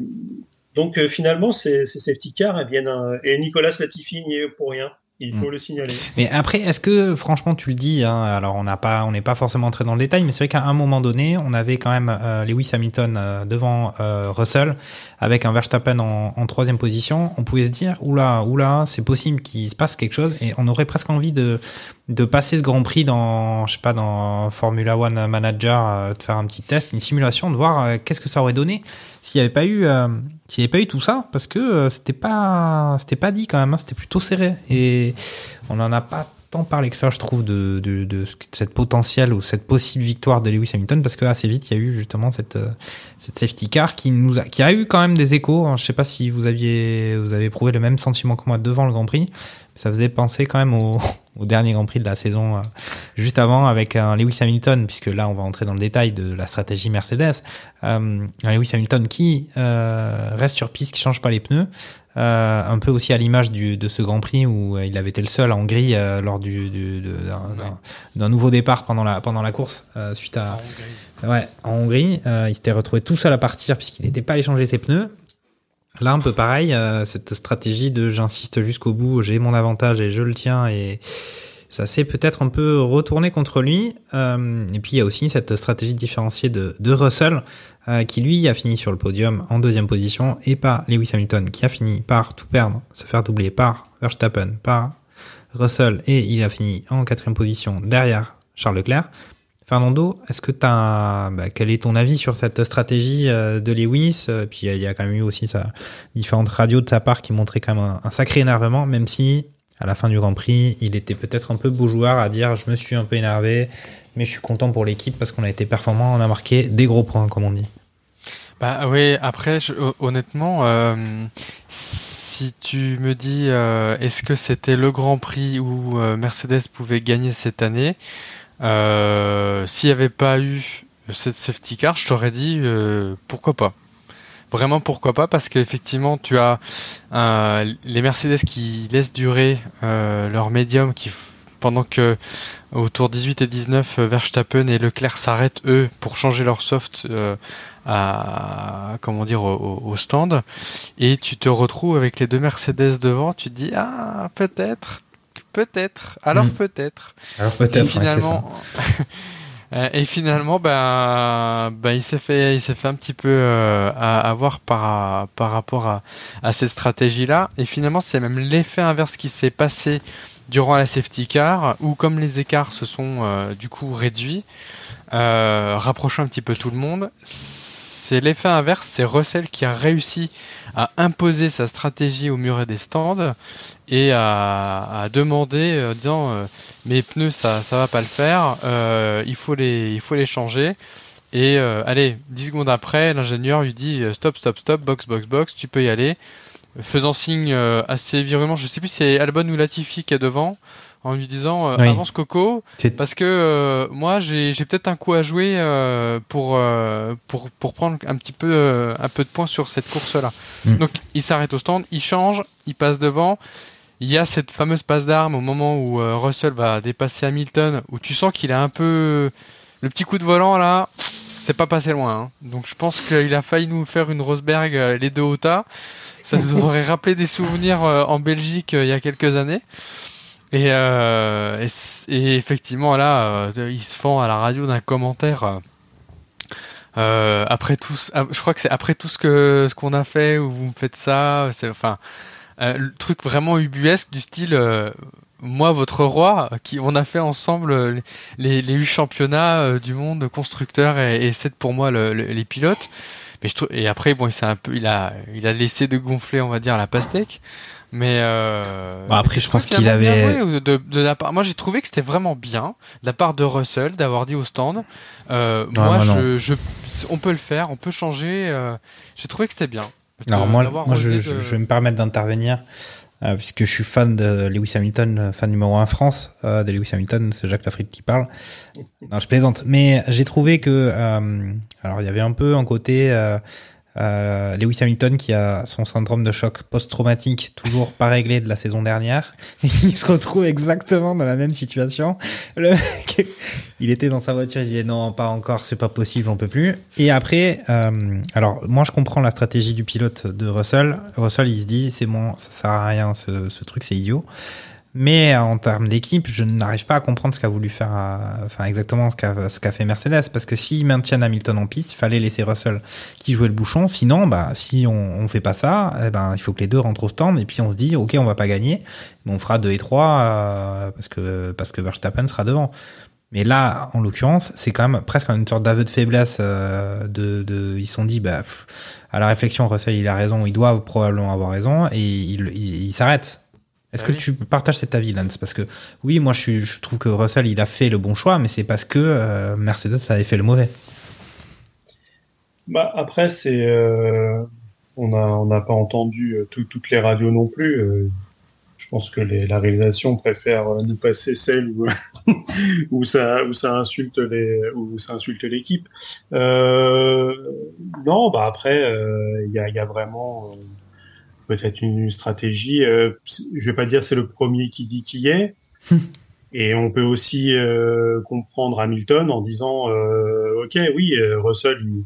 Donc euh, finalement, ces, ces safety cars, elles viennent. euh, Et Nicolas Latifi n'y est pour rien. Il faut le signaler. Mais après, est-ce que, franchement, tu le dis, hein, alors on n'a pas, on n'est pas forcément entré dans le détail, mais c'est vrai qu'à un moment donné, on avait quand même euh, Lewis Hamilton euh, devant euh, Russell, avec un Verstappen en, en troisième position. On pouvait se dire, oula, oula, c'est possible qu'il se passe quelque chose, et on aurait presque envie de de passer ce Grand Prix dans, je sais pas, dans Formula One Manager, euh, de faire un petit test, une simulation, de voir euh, qu'est-ce que ça aurait donné s'il n'y avait pas eu, s'il n'y avait pas eu tout ça, parce que euh, c'était pas, c'était pas dit quand même, hein, c'était plutôt serré et on n'en a pas tant parlé que ça, je trouve, de, de, de cette potentielle ou cette possible victoire de Lewis Hamilton, parce que assez vite il y a eu justement cette, euh, cette safety car qui nous a, qui a eu quand même des échos. hein. Je sais pas si vous aviez, vous avez éprouvé le même sentiment que moi devant le Grand Prix. Ça faisait penser quand même au, au dernier Grand Prix de la saison euh, juste avant avec un Lewis Hamilton, puisque là on va entrer dans le détail de la stratégie Mercedes. Euh, un Lewis Hamilton qui euh, reste sur piste, qui change pas les pneus. Euh, un peu aussi à l'image de ce Grand Prix où euh, il avait été le seul en Hongrie euh, lors du, d'un, nouveau départ pendant la pendant la course euh, suite à ouais en Hongrie euh, il s'était retrouvé tout seul à partir puisqu'il n'était pas allé changer ses pneus là un peu pareil euh, cette stratégie de j'insiste jusqu'au bout j'ai mon avantage et je le tiens et ça s'est peut-être un peu retourné contre lui. Euh, et puis il y a aussi cette stratégie différenciée de, de Russell, euh, qui lui a fini sur le podium en deuxième position, et pas Lewis Hamilton, qui a fini par tout perdre, se faire doubler par Verstappen, par Russell, et il a fini en quatrième position derrière Charles Leclerc. Fernando, est-ce que tu as bah, quel est ton avis sur cette stratégie euh, de Lewis? Euh, Puis il y a quand même eu aussi sa différentes radios de sa part qui montraient quand même un, sacré énervement, même si à la fin du Grand Prix, il était peut-être un peu joueur à dire je me suis un peu énervé, mais je suis content pour l'équipe parce qu'on a été performant, on a marqué des gros points comme on dit. Bah oui, après, honnêtement, euh, si tu me dis est-ce que c'était le Grand Prix où Mercedes pouvait gagner cette année, euh, s'il n'y avait pas eu cette safety car, je t'aurais dit euh, pourquoi pas. Vraiment pourquoi pas parce qu'effectivement tu as euh, les Mercedes qui laissent durer leur médium qui pendant que au tour 18 et 19 euh, Verstappen et Leclerc s'arrêtent eux pour changer leur soft à comment dire au- au stand et tu te retrouves avec les deux Mercedes devant tu te dis ah peut-être peut-être, alors Mm. peut-être. Alors Et peut-être, ça. finalement, Euh, et finalement, ben, ben, il s'est fait, il s'est fait un petit peu euh, à- avoir par par rapport à, à cette stratégie-là. Et finalement, c'est même l'effet inverse qui s'est passé durant la safety car, où comme les écarts se sont euh, du coup réduits, euh, rapprochant un petit peu tout le monde, c'est l'effet inverse. C'est Russell qui a réussi à imposer sa stratégie au muret des stands et à, à demander, euh, disant euh, mes pneus ça ça va pas le faire, euh, il faut les il faut les changer. Et euh, allez, 10 secondes après, l'ingénieur lui dit stop stop stop box box box, tu peux y aller, faisant signe assez virulent. Je sais plus si c'est Albon ou Latifi qui est devant. En lui disant euh, Oui. avance Coco parce que euh, moi j'ai j'ai peut-être un coup à jouer euh, pour pour pour prendre un petit peu un peu de points sur cette course là. Mm. Donc il s'arrête au stand, il change, il passe devant. Il y a cette fameuse passe d'armes au moment où euh, Russell va dépasser Hamilton, où tu sens qu'il a un peu le petit coup de volant là, c'est pas passé loin. hein. Donc je pense qu'il a failli nous faire une Rosberg euh, les deux au tas. Ça nous aurait rappelé des souvenirs euh, en Belgique il y a quelques années. Et, euh, et, c- et effectivement là, euh, il se fend à la radio d'un commentaire. euh, après tout, ah, je crois que c'est après tout ce que ce qu'on a fait où vous me faites ça, c'est enfin euh, le truc vraiment ubuesque du style euh, moi votre roi qui on a fait ensemble euh, les les huit championnats euh, du monde constructeurs et, et c'est pour moi le- le- les pilotes. Mais je trouve et après bon il un peu il a il a laissé de gonfler on va dire la pastèque. Mais Bon, après, je pense qu'il avait- de, de la part. Moi, j'ai trouvé que c'était vraiment bien de la part de Russell d'avoir dit au stand. Moi, moi, non. je, je, on peut le faire, on peut changer. j'ai trouvé que c'était bien. Alors moi, moi je, je- de- je vais me permettre d'intervenir euh, puisque je suis fan de Lewis Hamilton, euh, fan numéro 1 France euh, de Lewis Hamilton, c'est Jacques Lafrique qui parle. Non, je plaisante, mais j'ai trouvé que euh, alors il y avait un peu un côté euh, Lewis Hamilton qui a son syndrome de choc post-traumatique toujours pas réglé de la saison dernière. il se retrouve exactement dans la même situation. Le mec, il était dans sa voiture, il disait non, pas encore, c'est pas possible, on peut plus. Et après, euh, alors moi je comprends la stratégie du pilote de Russell. Russell il se dit c'est bon, ça sert à rien, ce, ce truc c'est idiot. Mais en termes d'équipe, je n'arrive pas à comprendre ce qu'a voulu faire, euh, enfin exactement ce qu'a ce qu'a fait Mercedes, parce que s'ils maintiennent Hamilton en piste, il fallait laisser Russell qui jouait le bouchon. Sinon, bah si on, on fait pas ça, eh ben il faut que les deux rentrent au stand et puis on se dit ok on va pas gagner, mais on fera 2 et 3 euh, parce que parce que Verstappen sera devant. Mais là, en l'occurrence, c'est quand même presque une sorte d'aveu de faiblesse. euh, de, de, ils se sont dit, bah, à la réflexion, Russell, il a raison, il doit probablement avoir raison, et il, il, il s'arrête. Est-ce Ah que oui. tu partages cet avis, Lance? Parce que oui, moi, je, suis, je trouve que Russell, il a fait le bon choix, mais c'est parce que euh, Mercedes avait fait le mauvais. Bah, après, c'est, euh, on n'a pas entendu euh, tout- toutes les radios non plus. euh, je pense que les, la réalisation préfère nous passer celle où, où ça, où ça insulte les, où ça insulte l'équipe. Euh, non, bah après, euh, il y a, il y a vraiment euh, peut-être une stratégie. euh, je vais pas dire c'est le premier qui dit qui est. Et on peut aussi euh, comprendre Hamilton en disant, euh, ok, oui, euh, Russell, il,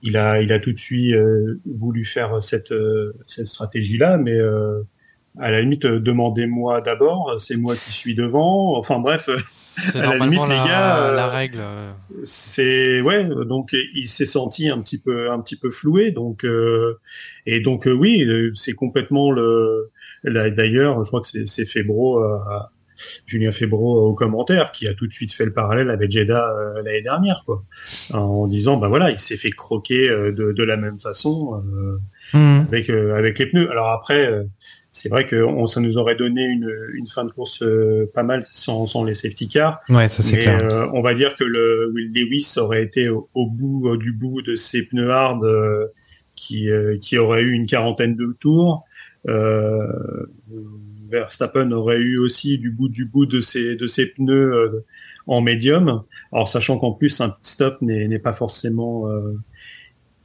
il a, il a tout de suite euh, voulu faire cette, euh, cette stratégie-là, mais euh, à la limite, euh, demandez-moi d'abord, c'est moi qui suis devant. Enfin bref, euh, à la limite, la, les gars, euh, la règle. c'est ouais, donc il s'est senti un petit peu, un petit peu floué, donc euh, et donc euh, oui, c'est complètement le. D'ailleurs, je crois que c'est c'est Febro, euh, Julien Febro au commentaire, qui a tout de suite fait le parallèle avec Jeddah euh, l'année dernière, quoi, en disant bah voilà, il s'est fait croquer euh, de, de la même façon. euh, Mmh. avec euh, avec les pneus. Alors après, euh, c'est vrai que on, ça nous aurait donné une, une fin de course euh, pas mal sans, sans les safety cars. Ouais, ça c'est clair. euh, on va dire que le Will Lewis aurait été au, au bout euh, du bout de ses pneus hard euh, qui euh, qui aurait eu une quarantaine de tours. Euh, Verstappen aurait eu aussi du bout du bout de ses de ses pneus euh, en médium. Alors sachant qu'en plus un pit stop n'est n'est pas forcément euh,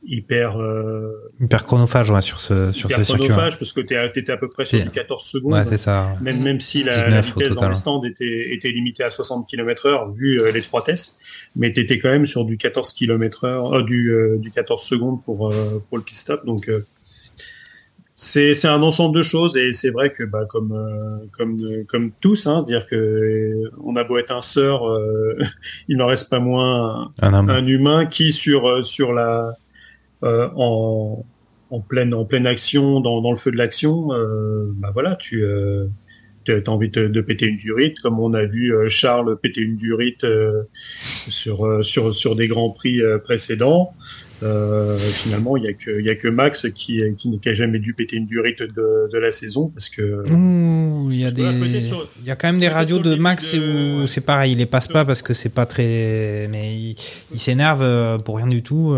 hyper euh, Hyper chronophage ouais, sur ce, sur hyper ce circuit. chronophage parce que tu étais à peu près sur du 14 secondes. Ouais, c'est ça. même, même si la, 19 la au vitesse dans total. le stand était, était limitée à 60 km heure vu euh, l'étroitesse, mais tu étais quand même sur du 14 km heure, euh, du, euh, du 14 secondes pour, pour le pit stop. Donc, c'est c'est un ensemble de choses et c'est vrai que bah comme euh, comme comme tous hein, dire que on a beau être un sœur euh, il n'en reste pas moins un, Un humain qui sur sur la en en pleine en pleine action dans dans le feu de l'action euh, bah voilà tu euh, as envie de, de péter une durite comme on a vu euh, Charles péter une durite euh, sur euh, sur sur des grands prix euh, précédents euh, finalement, il y a que il y a que Max qui qui, qui a jamais dû péter une durite de, de la saison parce que il y a des, il y a quand même des radios de Max de- où c'est pareil, il les passe pas parce que c'est pas très, mais il, il s'énerve euh, pour rien du tout.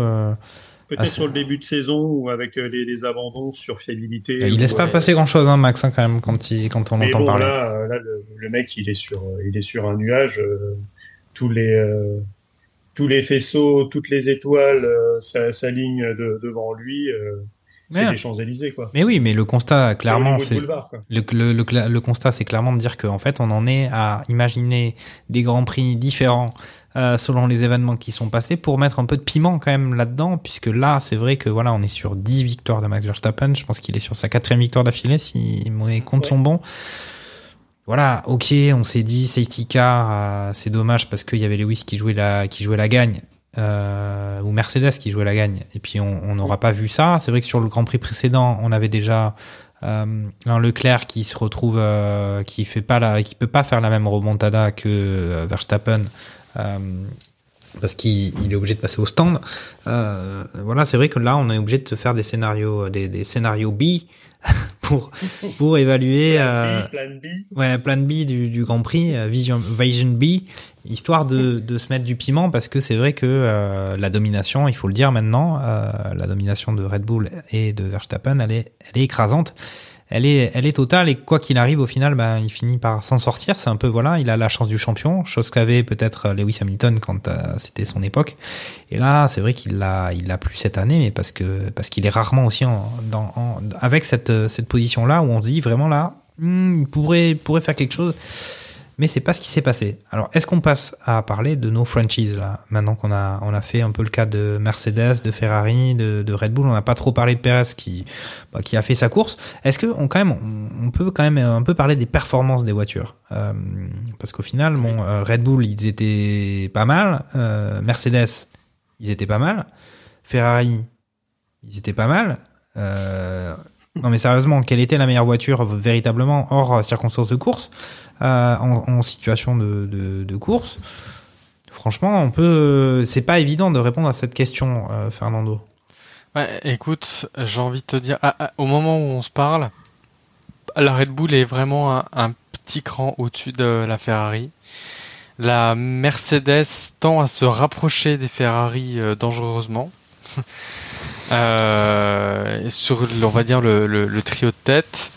Peut-être Ah, sur le début de saison ou avec euh, les, les abandons sur fiabilité. il laisse pas euh, passer grand chose, hein, Max, hein, quand même, quand il, quand on Mais entend bon, parler. là, euh, là le, le mec, il est sur il est sur un nuage. euh, tous les euh, tous les faisceaux, toutes les étoiles s'a- s'alignent de- devant lui. c'est les Champs Élysées quoi. Mais oui, mais le constat, clairement, c'est le, le, le, le constat, c'est clairement de dire qu'en fait, on en est à imaginer des grands prix différents euh, selon les événements qui sont passés pour mettre un peu de piment quand même là-dedans, puisque là, c'est vrai que voilà, on est sur 10 victoires de Max Verstappen. Je pense qu'il est sur sa quatrième victoire d'affilée, si mes comptes Ouais. sont bons. Voilà, ok, on s'est dit safety car, euh, c'est dommage parce qu'il y avait Lewis qui jouait la qui jouait la gagne. Euh, ou Mercedes qui jouait la gagne et puis on on n'aura pas vu ça c'est vrai que sur le Grand Prix précédent on avait déjà euh, un Leclerc qui se retrouve qui fait pas la qui peut pas faire la même remontada que Verstappen parce qu'il il est obligé de passer au stand euh, voilà c'est vrai que là on est obligé de se faire des scénarios des, des scénarios B pour pour évaluer euh, Plan B, plan B. Ouais, plan B du, du Grand Prix, euh, Vision, Vision B, histoire de, de se mettre du piment parce que c'est vrai que euh, la domination, il faut le dire maintenant, euh, la domination de Red Bull et de Verstappen, elle est, elle est écrasante. Elle est, elle est totale et quoi qu'il arrive au final, ben, il finit par s'en sortir. C'est un peu voilà, il a la chance du champion, chose qu'avait peut-être Lewis Hamilton quand euh, c'était son époque. Et là, c'est vrai qu'il l'a, il l'a plus cette année, mais parce que parce qu'il est rarement aussi en, dans, en- avec cette cette position là où on se dit vraiment là, hmm, il pourrait il pourrait faire quelque chose. Mais c'est pas ce qui s'est passé. Alors, est-ce qu'on passe à parler de nos franchises là Maintenant qu'on a on a fait un peu le cas de Mercedes, de Ferrari, de, de Red Bull, on n'a pas trop parlé de Perez qui bah, qui a fait sa course. Est-ce que on quand même on, on peut quand même un peu parler des performances des voitures? Euh, Parce qu'au final, bon, euh, Red Bull ils étaient pas mal, euh, Mercedes ils étaient pas mal, Ferrari ils étaient pas mal. Euh, non mais sérieusement, quelle était la meilleure voiture véritablement hors euh, circonstances de course euh, en, en situation de, de, de course? Franchement, on peut. C'est pas évident de répondre à cette question, euh, Fernando. Ouais, écoute, j'ai envie de te dire, au moment où on se parle, la Red Bull est vraiment un, un petit cran au-dessus de la Ferrari. La Mercedes tend à se rapprocher des Ferrari euh, dangereusement. Euh, sur, on va dire, le, le- le trio de tête.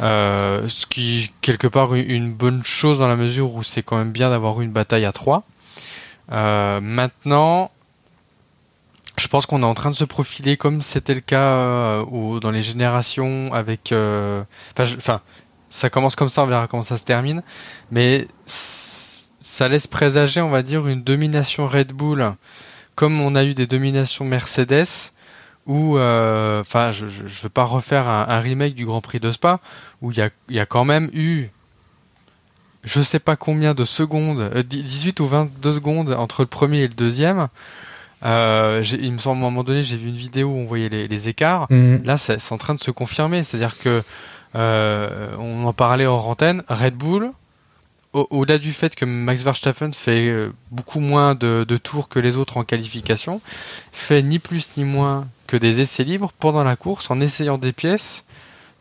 Euh, ce qui, quelque part, une- bonne chose dans la mesure où c'est quand même bien d'avoir une bataille à trois. Euh, maintenant, je pense qu'on est en train de se profiler comme c'était le cas euh, dans les générations avec. euh, Enfin, ça commence comme ça, on verra comment ça se termine. Mais ça laisse présager, on va dire, une domination Red Bull, comme on a eu des dominations Mercedes, où, euh, enfin, je, je, je veux pas refaire un, un remake du Grand Prix de Spa, où il y a, il y a quand même eu je sais pas combien de secondes, euh, 18 ou 22 secondes entre le premier et le deuxième. Euh, il me semble à un moment donné, j'ai vu une vidéo où on voyait les, les écarts. Là, c'est en train de se confirmer. C'est-à-dire que euh, on en parlait en antenne. Red Bull, au-delà du fait que Max Verstappen fait euh, beaucoup moins de, de tours que les autres en qualification, fait ni plus ni moins que des essais libres pendant la course en essayant des pièces.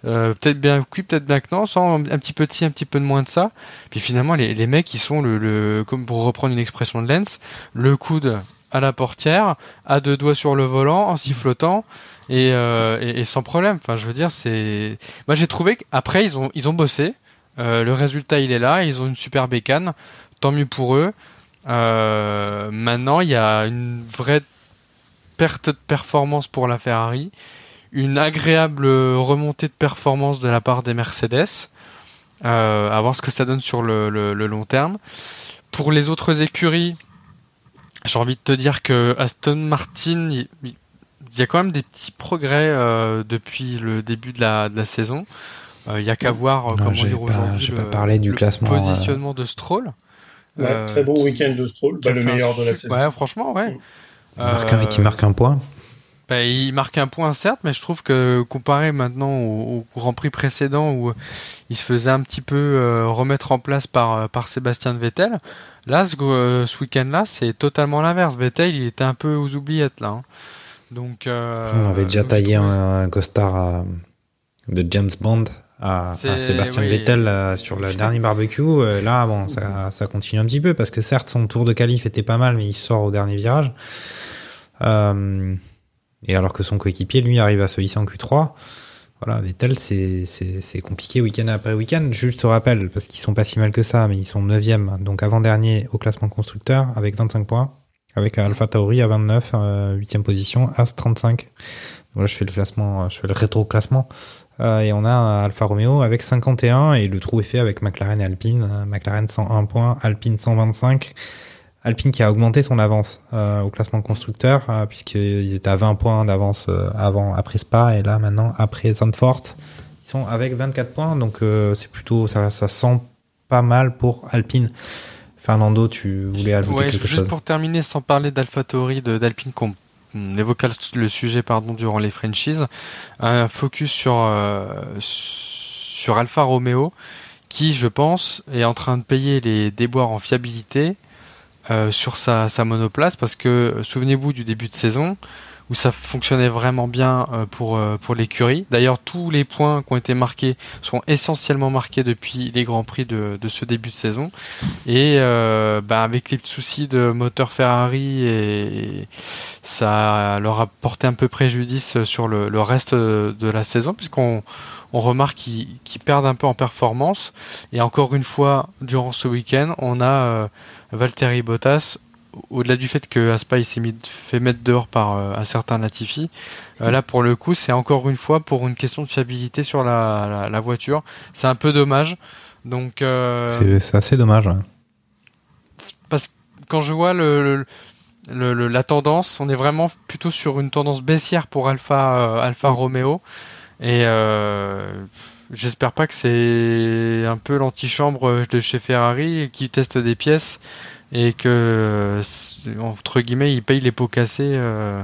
euh, peut-être bien oui, peut-être bien que non, sans un petit peu de ci, un petit peu de moins de ça. Puis finalement, les, les mecs, ils sont le, le, comme pour reprendre une expression de Lens, le coude à la portière, à deux doigts sur le volant, en sifflotant et, euh, et, sans problème. Enfin, je veux dire, c'est. Moi, j'ai trouvé qu'après, ils ont, ils ont bossé. Euh, le résultat, il est là. Ils ont une super bécane. Tant mieux pour eux. Euh, maintenant, il y a une vraie perte de performance pour la Ferrari. Une agréable remontée de performance de la part des Mercedes. Euh, à voir ce que ça donne sur le, long terme. Pour les autres écuries, j'ai envie de te dire que Aston Martin, il- y a quand même des petits progrès euh, depuis le début de la saison. Il n'y a qu'à voir Non, comment dire pas- aujourd'hui j'ai le, pas parlé du le classement, euh. positionnement de Stroll. Ouais, Euh, très bon week-end de Stroll, bah, le meilleur de la saison. Ouais, franchement, ouais. Marque un- Euh, qui marque un point. bah, il marque un point certes, mais je trouve que comparé maintenant au, au Grand Prix précédent où il se faisait un petit peu euh, remettre en place par, euh, par Sébastien Vettel, là ce, euh, ce week-end-là c'est totalement l'inverse. Vettel il était un peu aux oubliettes là. hein. Donc euh, on avait déjà donc, taillé un, un costard de James Bond à, à C'est- Sébastien oui. Vettel euh, sur le dernier barbecue. Euh, là, bon, ça, ça continue un petit peu parce que certes, son tour de qualif était pas mal, mais il sort au dernier virage. Euh, et alors que son coéquipier, lui, arrive à se hisser en Q3. Voilà, Vettel, c'est compliqué week-end après week-end. Juste rappel, parce qu'ils sont pas si mal que ça, mais ils sont 9e, donc avant-dernier au classement constructeur avec 25 points. Avec Alpha Tauri à 29, euh, 8e position, As 35. Voilà, je fais le classement, je fais le rétro-classement. Euh, et on a Alfa Romeo avec 51 et le trou est fait avec McLaren et Alpine. Euh, McLaren 101 points, Alpine 125. Alpine qui a augmenté son avance euh, au classement constructeur euh, puisqu'ils étaient à 20 points d'avance euh, avant après Spa et là maintenant après Zandvoort ils sont avec 24 points donc c'est plutôt ça, ça sent pas mal pour Alpine. Fernando, tu voulais ajouter Ouais, quelque juste chose? pour terminer, sans parler d'AlphaTauri, de- d'Alpine, on évoqua le- sujet pardon durant les franchises, un focus sur euh, sur Alfa Romeo, qui, je pense, est en train de payer les déboires en fiabilité euh, sur sa monoplace, parce que souvenez-vous du début de saison où ça fonctionnait vraiment bien euh, pour euh, pour l'écurie. D'ailleurs, tous les points qui ont été marqués sont essentiellement marqués depuis les grands prix de, de ce début de saison. Et euh, bah, avec les soucis de moteur Ferrari, et ça leur a porté un peu préjudice sur le, reste de la saison, puisqu'on on remarque qu'ils perdent un peu en performance. Et encore une fois, durant ce week-end, on a Valtteri Bottas, au-delà du fait que Aspa il s'est fait mettre dehors par euh, un certain Latifi, euh, là pour le coup, c'est encore une fois pour une question de fiabilité sur la, la- la voiture. C'est un peu dommage. Donc, euh, C'est assez dommage. hein. parce que quand je vois le, le- le- le- la tendance, on est vraiment plutôt sur une tendance baissière pour Alpha, Alpha Romeo. Et j'espère pas que c'est un peu l'antichambre de chez Ferrari qui teste des pièces et que, euh, entre guillemets, ils payent les pots cassés euh,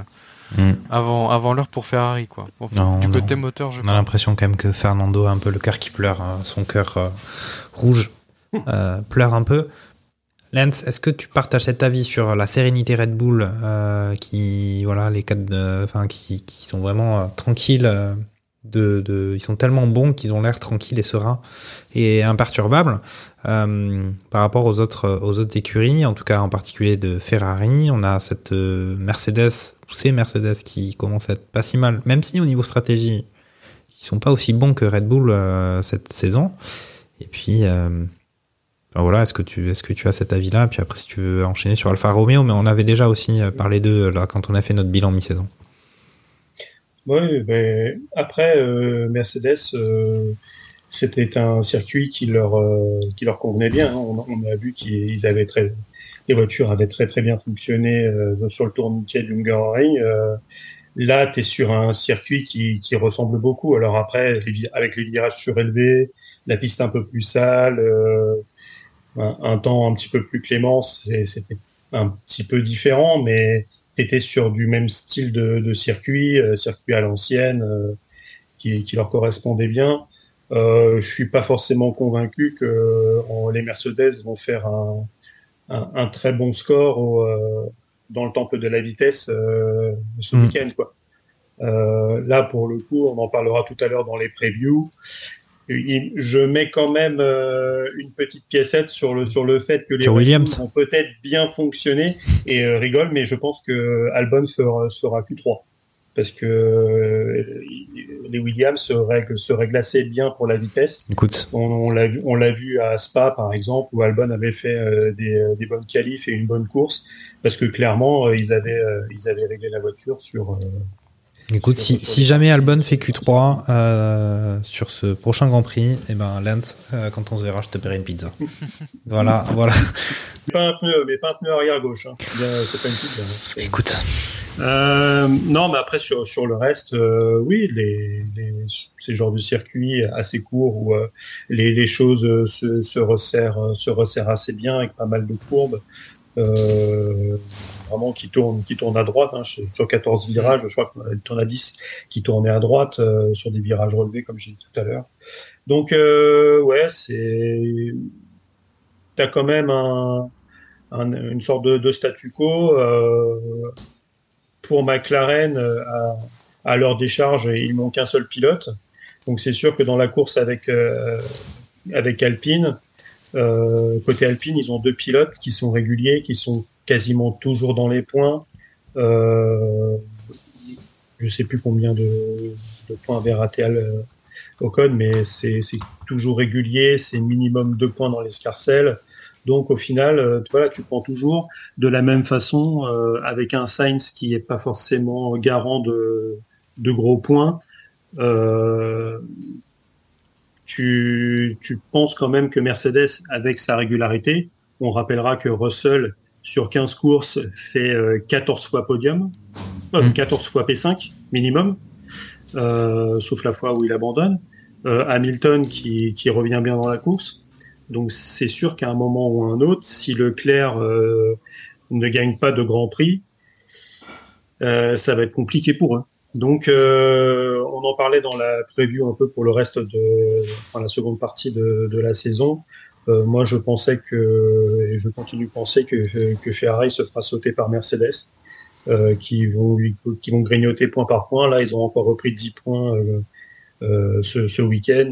Mm. avant, avant l'heure pour Ferrari. Quoi. Non, du non. côté moteur, je On a l'impression quand même que Fernando a un peu le cœur qui pleure, hein, son cœur euh, rouge euh, pleure un peu. Lance, est-ce que tu partages cet avis sur la sérénité Red Bull, qui voilà les quatre, enfin qui, qui sont vraiment tranquilles, de, de, ils sont tellement bons qu'ils ont l'air tranquilles et sereins et imperturbables euh, par rapport aux autres aux autres écuries, en tout cas en particulier de Ferrari. On a cette euh, Mercedes, tous ces Mercedes qui commencent à être pas si mal, même si au niveau stratégie ils sont pas aussi bons que Red Bull euh, cette saison. Et puis ben voilà, est-ce que tu est-ce que tu as cet avis-là? Puis après, si tu veux enchaîner sur Alfa Romeo, mais on avait déjà aussi parlé d'eux là quand on a fait notre bilan mi-saison. Oui, ben, après, Mercedes, c'était un circuit qui leur, euh, qui leur convenait bien. hein. On, on a vu qu'ils avaient très, les voitures avaient très très bien fonctionné euh, sur le tourniquet du Hungaroring. Euh, là, tu es sur un circuit qui, qui ressemble beaucoup. Alors après, avec les virages surélevés, la piste un peu plus sale, euh, un, un temps un petit peu plus clément, c'était un petit peu différent, mais tu étais sur du même style de, de circuit, euh, circuit à l'ancienne, euh, qui, qui leur correspondait bien. Euh, je suis pas forcément convaincu que euh, les Mercedes vont faire un, un, un très bon score au, euh, dans le temple de la vitesse euh, ce Mm. week-end. Quoi. Là, pour le coup, on en parlera tout à l'heure dans les previews. Je mets quand même une petite piécette sur le sur le fait que les Williams. vont peut-être bien fonctionner et rigole, mais je pense que Albon fera, sera Q3 parce que les Williams seraient, seraient glacés bien pour la vitesse. Écoute, On, on l'a vu, on l'a vu à Spa par exemple où Albon avait fait euh, des, des bonnes qualifs et une bonne course parce que clairement euh, ils avaient euh, ils avaient réglé la voiture sur. euh, écoute, Sur- si, sur si les- jamais Albon fait Q3 euh, sur ce prochain Grand Prix, et ben Lance, euh, quand on se verra, je te paierai une pizza. voilà, voilà. pas un pneu, mais pas un pneu arrière gauche. Hein. C'est pas une pizza. hein. Écoute, Euh, non, mais après sur, sur le reste, euh, oui, les, les, ces genres de circuits assez courts où euh, les, les choses se, se resserrent, se resserrent assez bien avec pas mal de courbes, euh, vraiment qui tournent, qui tournent à droite. Hein, sur sur 14 virages, je crois qu'on a 10 qui tournaient à droite euh, sur des virages relevés, comme j'ai dit tout à l'heure. Donc euh, ouais, c'est t'as quand même un, un- une sorte de, de statu quo. Euh, pour McLaren, euh, à, à leur décharge, il manque un seul pilote. Donc c'est sûr que dans la course avec, euh, avec Alpine, euh, côté Alpine, ils ont deux pilotes qui sont réguliers, qui sont quasiment toujours dans les points. Je sais plus combien de, de points avait raté Ocon, mais c'est toujours régulier, c'est minimum deux points dans l'escarcelle. Donc au final, euh, tu- voilà, tu prends toujours de la même façon euh, avec un Sainz qui est pas forcément garant de, de gros points. Euh, tu, tu penses quand même que Mercedes, avec sa régularité, on rappellera que Russell, sur 15 courses, fait euh, 14 fois podium, euh, Mm. 14 fois P5 minimum, euh, sauf la fois où il abandonne. Euh, Hamilton qui, qui revient bien dans la course. Donc c'est sûr qu'à un moment ou à un autre, si Leclerc euh, ne gagne pas de Grand Prix, euh, ça va être compliqué pour eux. Donc euh, on en parlait dans la preview un peu pour le reste de enfin, la seconde partie de, la saison. Euh, moi je pensais que et je continue de penser que, Ferrari se fera sauter par Mercedes. Euh, qui vont qui vont grignoter point par point. Là, ils ont encore repris 10 points euh, ce, ce week-end.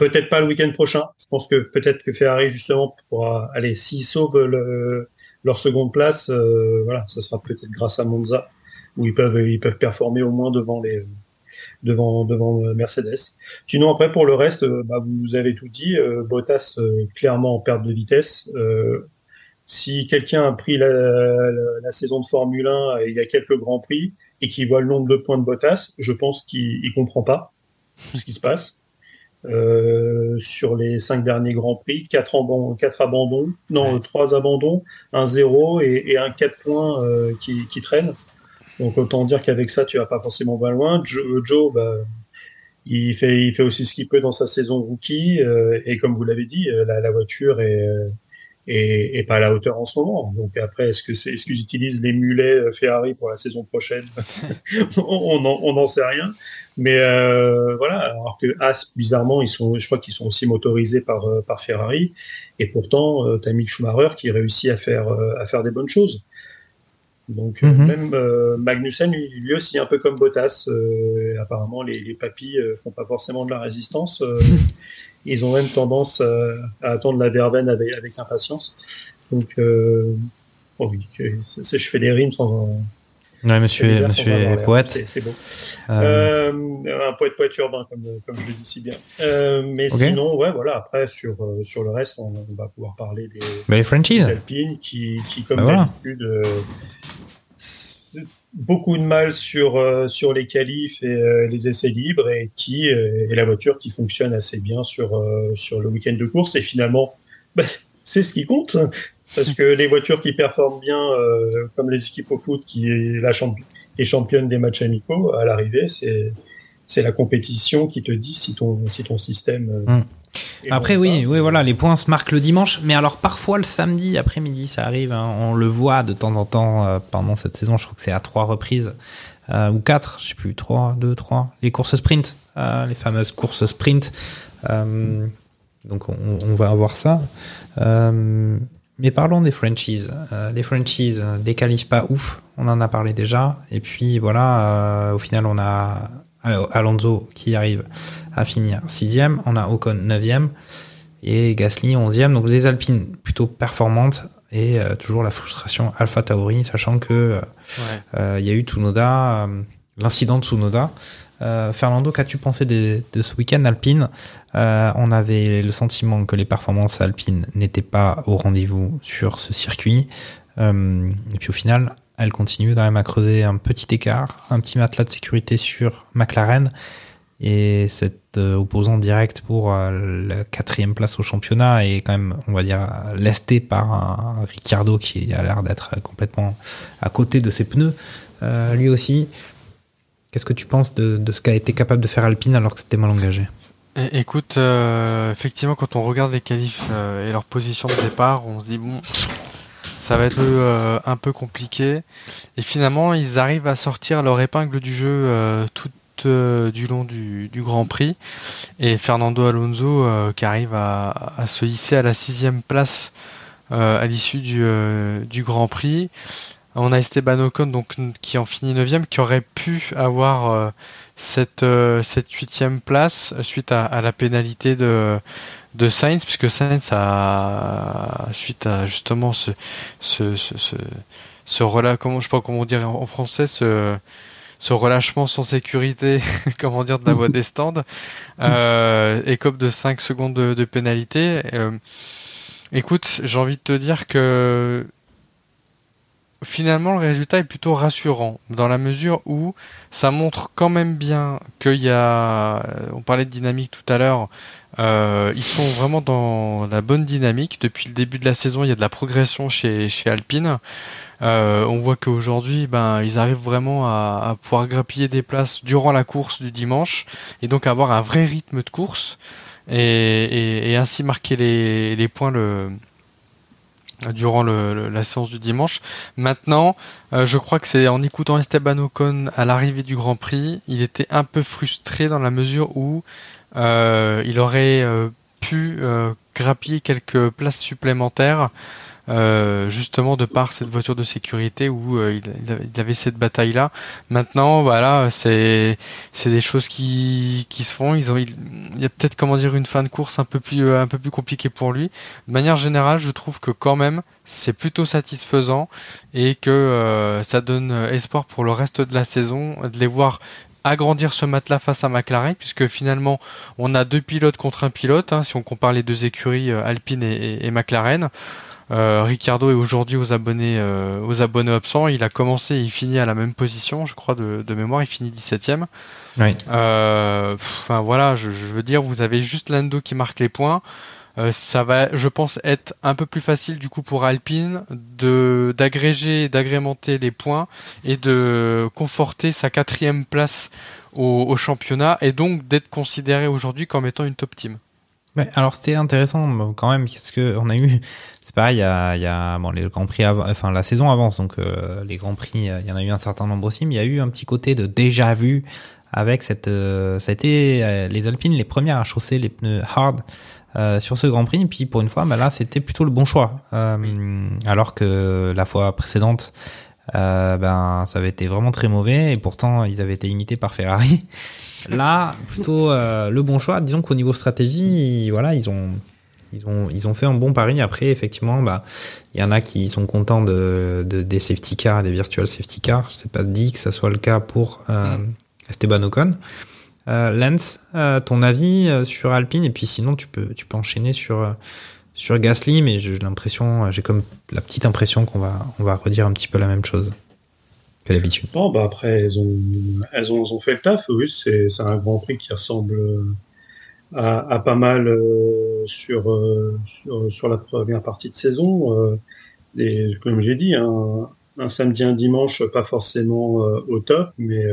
Euh, peut-être pas le week-end prochain. Je pense que peut-être que Ferrari justement pourra aller s'ils sauvent le, leur seconde place. Euh, voilà, ça sera peut-être grâce à Monza où ils peuvent ils peuvent performer au moins devant les devant devant Mercedes. Sinon après pour le reste, euh, bah, vous avez tout dit. Euh, Bottas euh, clairement en perte de vitesse. Euh, si quelqu'un a pris la, la, saison de Formule 1 il y a quelques grands prix et qui voit le nombre de points de Bottas, je pense qu'il comprend pas ce qui se passe. Euh, sur les cinq derniers grands prix, quatre, abandons, quatre abandons, non, trois abandons, un zéro et, et un 4 points euh, qui, qui traîne. Donc autant dire qu'avec ça, tu vas pas forcément pas loin. Joe, Joe bah, il fait, il fait aussi ce qu'il peut dans sa saison rookie euh, et comme vous l'avez dit, la, la voiture est et, pas à la hauteur en ce moment. Donc après, est-ce que c'est, est-ce qu'ils utilisent les mulets Ferrari pour la saison prochaine? On n'en sait rien. Mais euh, voilà, alors que As, bizarrement, ils sont, je crois qu'ils sont aussi motorisés par par Ferrari, et pourtant, euh, Mick Schumacher qui réussit à faire à faire des bonnes choses. Donc mm -hmm. même euh, Magnussen, lui, lui, aussi un peu comme Bottas, euh, apparemment les, les papis euh, font pas forcément de la résistance. ils ont même tendance à attendre la verveine avec, avec impatience. Donc oh oui, je fais des rimes sans. Ouais, monsieur, monsieur est poète. C'est beau. un poète poète urbain, comme, comme je le dis si bien. mais okay. sinon, ouais, voilà. Après, sur, sur le reste, on, on va pouvoir parler des, bah, les. Des Alpines qui, qui comme bah, d'habitude, voilà beaucoup de mal sur euh, sur les qualifs et euh, les essais libres et qui euh, est la voiture qui fonctionne assez bien sur euh, sur le week-end de course et finalement bah, c'est ce qui compte parce que les voitures qui performent bien euh, comme les équipes au foot qui est la champ est championne des matchs amicaux à l'arrivée c'est c'est la compétition qui te dit si ton si ton système mm. Après, oui, oui, voilà, les points se marquent le dimanche, mais alors parfois le samedi après-midi, ça arrive. Hein, on le voit de temps en temps euh, pendant cette saison. Je crois que c'est à trois reprises euh, ou quatre, je sais plus, trois, deux, trois. Les courses sprint, euh, les fameuses courses sprint. Euh, donc on, on, va avoir ça. Euh, mais parlons des franchises. les franchises, des qualifs pas ouf. On en a parlé déjà. Et puis voilà, au final, on a Alonso qui arrive à finir sixième, on a Ocon neuvième et Gasly onzième. Donc des Alpines plutôt performantes et euh, toujours la frustration Alpha Tauri, sachant que il ouais. euh, y a eu Tsunoda, euh, l'incident de Tsunoda. Fernando, qu'as-tu pensé de, ce week-end Alpine On avait le sentiment que les performances alpines n'étaient pas au rendez-vous sur ce circuit. et puis au final, elle continue quand même à creuser un petit écart, un petit matelas de sécurité sur McLaren. et cet opposant direct pour la quatrième place au championnat est quand même, on va dire, lesté par un Ricciardo qui a l'air d'être complètement à côté de ses pneus, lui aussi. Qu'est-ce que tu penses de, de ce qu'a été capable de faire Alpine alors que c'était mal engagé? Écoute, euh, effectivement, quand on regarde les qualifs euh, et leur position de départ, on se dit bon, ça va être euh, un peu compliqué. Et finalement, ils arrivent à sortir leur épingle du jeu tout du long du, Grand Prix. Et Fernando Alonso qui arrive à, se hisser à la sixième place à l'issue du, du Grand Prix. On a Esteban Ocon donc, qui en finit 9 qui aurait pu avoir euh, cette, euh, cette huitième place suite à, la pénalité de, de Sainz, puisque Sainz a, suite à justement ce, ce, ce, ce, comment, je sais pas comment dire en français, ce, ce relâchement sans sécurité, comment dire, de la voie des stands, euh, écope de 5 secondes de, de pénalité. Euh, écoute, j'ai envie de te dire que finalement le résultat est plutôt rassurant dans la mesure où ça montre quand même bien qu'il y a, on parlait de dynamique tout à l'heure, euh, ils sont vraiment dans la bonne dynamique. Depuis le début de la saison, il y a de la progression chez, chez Alpine. Euh, on voit qu'aujourd'hui, ben, ils arrivent vraiment à, pouvoir grappiller des places durant la course du dimanche et donc avoir un vrai rythme de course et, et ainsi marquer les, les points le, durant le, la séance du dimanche. Maintenant, euh, je crois que c'est en écoutant Esteban Ocon à l'arrivée du Grand Prix, il était un peu frustré dans la mesure où euh, il aurait euh, pu grappiller quelques places supplémentaires euh, justement de par cette voiture de sécurité où euh, il, avait cette bataille là. Maintenant, voilà, c'est c'est des choses qui, qui se font. Il, y a peut-être comment dire une fin de course un peu plus euh, un peu plus compliquée pour lui. De manière générale, je trouve que quand même c'est plutôt satisfaisant et que ça donne espoir pour le reste de la saison de les voir agrandir ce matelas face à McLaren, puisque finalement on a deux pilotes contre un pilote, hein, si on compare les deux écuries Alpine et McLaren. Euh, Ricardo est aujourd'hui aux abonnés euh, aux abonnés absents. Il a commencé et il finit à la même position, je crois de, mémoire. Il finit 17ème. Oui. Euh, enfin voilà, je, veux dire, vous avez juste Lando qui marque les points. ça va, je pense, être un peu plus facile du coup pour Alpine de d'agréger, d'agrémenter les points et de conforter sa quatrième place au, au championnat et donc d'être considéré aujourd'hui comme étant une top team alors c'était intéressant quand même parce que on a eu? C'est pareil il y a, y a bon les grands prix enfin la saison avance donc euh, les grands prix il y en a eu un certain nombre aussi mais il y a eu un petit côté de déjà vu avec cette euh, ça a été euh, les Alpines les premières à chausser les pneus hard sur ce Grand Prix. Et puis pour une fois bah là c'était plutôt le bon choix. Alors que la fois précédente ben ça avait été vraiment très mauvais et pourtant ils avaient été imités par Ferrari Là, plutôt euh, le bon choix. Disons qu'au niveau stratégie, voilà, ils ont, ils ont, ils ont fait un bon pari. Après, effectivement, bah, il y en a qui sont contents de, de des safety cars, des virtual safety cars. C'est pas dit que ça soit le cas pour euh, Esteban Ocon. Euh, Lance, euh, ton avis sur Alpine? Et puis sinon tu peux, tu peux enchaîner sur sur Gasly, mais j'ai l'impression, j'ai comme la petite impression qu'on va, on va redire un petit peu la même chose d'habitude. Non, bah après, elles ont, fait le taf. Oui, c'est, un Grand Prix qui ressemble euh, à, pas mal euh, sur, euh, sur, sur la première partie de saison. et comme j'ai dit, un, samedi, un dimanche, pas forcément au top, mais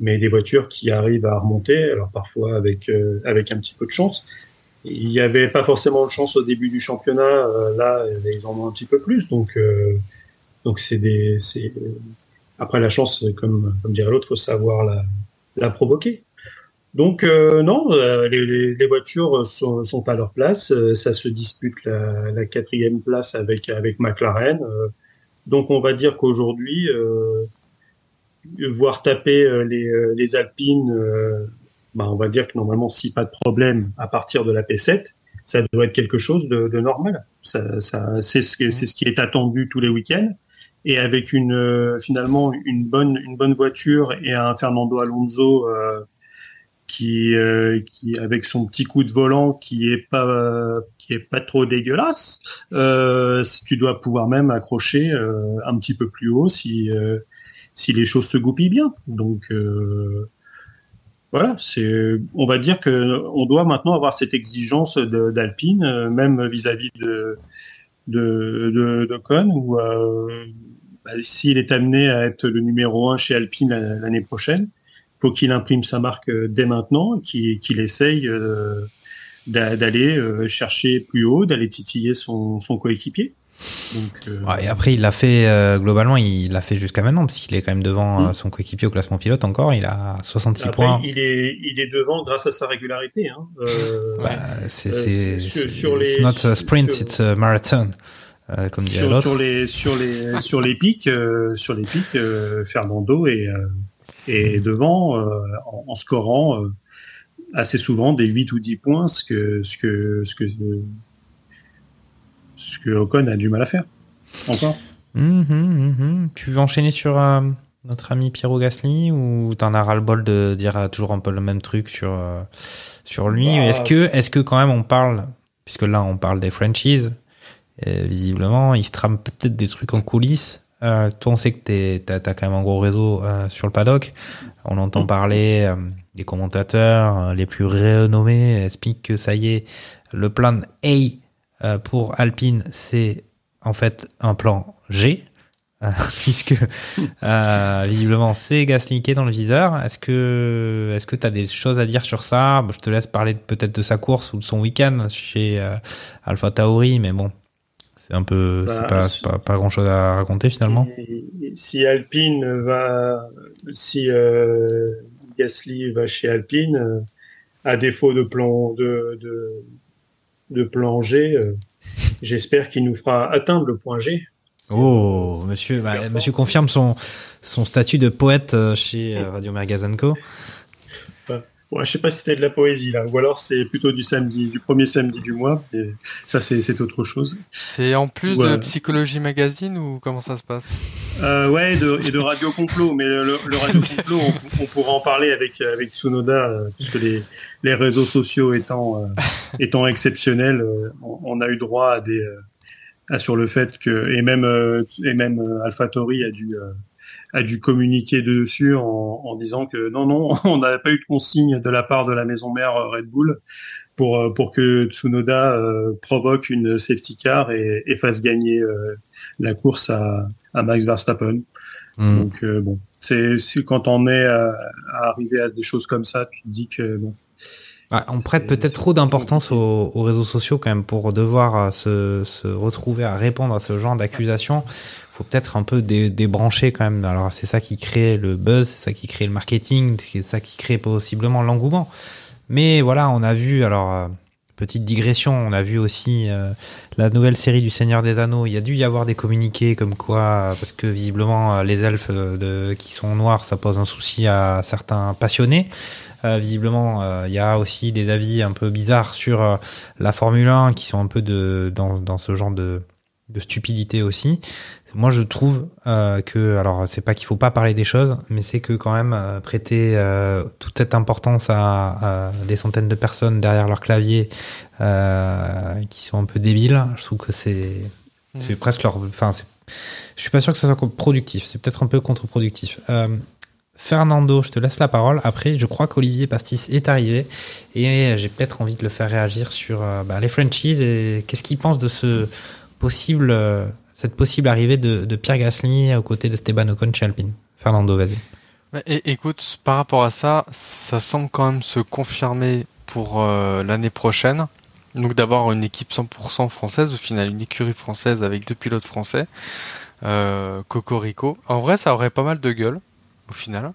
mais des voitures qui arrivent à remonter. Alors parfois avec avec un petit peu de chance. Il n'y avait pas forcément de chance au début du championnat. là, ils en ont un petit peu plus. Donc donc c'est des c'est après, la chance, comme, comme dirait l'autre, faut savoir la, la provoquer. Donc euh, non, euh, les, voitures sont, à leur place. Euh, ça se dispute la, la quatrième place avec avec McLaren. donc on va dire qu'aujourd'hui, voir taper les, les Alpines, bah, on va dire que normalement, si pas de problème à partir de la P7, ça doit être quelque chose de, normal. Ça, c'est ce, ce qui est attendu tous les week-ends et avec une euh, finalement une bonne une bonne voiture et un Fernando Alonso euh, qui euh, qui avec son petit coup de volant qui est pas qui est pas trop dégueulasse tu dois pouvoir même accrocher un petit peu plus haut si si les choses se goupillent bien. Donc voilà, c'est, on va dire que on doit maintenant avoir cette exigence d'Alpine, euh, même vis-à-vis de de, de, de Con, où euh, bah, s'il est amené à être le numéro un chez Alpine l'année prochaine, faut qu'il imprime sa marque euh, dès maintenant, qu'il qu'il essaye euh, d'aller euh, chercher plus haut, d'aller titiller son, son coéquipier. Donc, Ouais, et après, il l'a fait globalement, il l'a fait jusqu'à maintenant, parce qu'il est quand même devant Mm. euh, son coéquipier au classement pilote encore. Il a 66 après, points. il est il est devant grâce à sa régularité. Hein. Euh, c'est sur- sur not a sprint, sur- it's a marathon, euh, comme dirait sur, les sur les sur les pics euh, sur les pics euh, Fernando est euh, est devant euh, en, en scorant euh, assez souvent des 8 ou 10 points ce que ce que ce que ce que Ocon a du mal à faire encore Mhm, mhm. Tu veux enchaîner sur euh, notre ami Pierrot Gasly ou t'en as ras le bol de dire toujours un peu le même truc sur sur lui? Bah. Est-ce que est-ce que quand même on parle puisque là on parle des franchises et visiblement il se trame peut-être des trucs en coulisses. Euh, toi on sait que t'as as quand même un gros réseau euh, sur le paddock. On entend parler euh, des commentateurs euh, les plus renommés expliquent que ça y est le plan A euh, pour Alpine c'est en fait un plan G, euh, puisque euh, visiblement c'est Gasly qui est dans le viseur. Est-ce que est-ce que tu as des choses à dire sur ça? Je te laisse parler peut-être de sa course ou de son week-end chez euh, Alpha Tauri, mais bon, c'est un peu, Bah, c'est pas, c'est pas, pas grand-chose à raconter finalement. Si Alpine va si euh, Gasly va chez Alpine euh, à défaut de plan de de, de plan G euh, j'espère qu'il nous fera atteindre le point G Oh, monsieur, bah, monsieur confirme son son statut de poète chez Radio Mergazanco. Ouais, je sais pas si c'était de la poésie là, ou alors c'est plutôt du samedi, du premier samedi du mois. Et ça, c'est autre chose. C'est en plus de. Psychologie Magazine ou comment ça se passe? Euh, ouais, et de, et de radio complot, mais le, le radio complot, on, on pourra en parler avec avec Tsunoda, euh, puisque les les réseaux sociaux étant euh, étant exceptionnels, euh, on, on a eu droit à des euh, à sur le fait que et même et même AlphaTauri a dû a dû communiquer dessus en, en disant que non non on n'avait pas eu de consigne de la part de la maison mère euh, Red Bull pour euh, pour que Tsunoda euh, provoque une safety car et, et fasse gagner euh, la course à, à Max Verstappen. Hmm. Donc euh, bon, c'est quand on est à, à arriver à des choses comme ça, tu te dis que bon. Ouais, on prête peut-être trop d'importance aux, aux réseaux sociaux quand même pour devoir euh, se, se retrouver à répondre à ce genre d'accusations. Faut peut-être un peu dé- débrancher quand même. Alors c'est ça qui crée le buzz, c'est ça qui crée le marketing, c'est ça qui crée possiblement l'engouement. Mais voilà, on a vu alors euh, petite digression, on a vu aussi euh, la nouvelle série du Seigneur des Anneaux. Il y a dû y avoir des communiqués comme quoi, parce que visiblement euh, les elfes euh, de, qui sont noirs, ça pose un souci à certains passionnés. Euh, visiblement, il y a aussi des avis un peu bizarres sur la Formule 1 qui sont un peu de, dans, dans ce genre de, de stupidité aussi. Moi, je trouve euh, que, alors, c'est pas qu'il faut pas parler des choses, mais c'est que quand même euh, prêter euh, toute cette importance à, à des centaines de personnes derrière leur clavier qui sont un peu débiles, je trouve que c'est c'est presque leur. Enfin, je suis pas sûr que ça soit productif. C'est peut-être un peu contre-productif. Fernando, je te laisse la parole. Après, je crois qu'Olivier Pastis est arrivé et j'ai peut-être envie de le faire réagir sur bah, les franchises et qu'est-ce qu'il pense de ce possible, cette possible arrivée de, Pierre Gasly aux côtés d'Esteban Ocon chez Alpine. Fernando, vas-y. Écoute, par rapport à ça, ça semble quand même se confirmer pour euh, l'année prochaine. Donc d'avoir une équipe 100% française, au final une écurie française avec deux pilotes français, euh, Cocorico. En vrai, ça aurait pas mal de gueule, au final.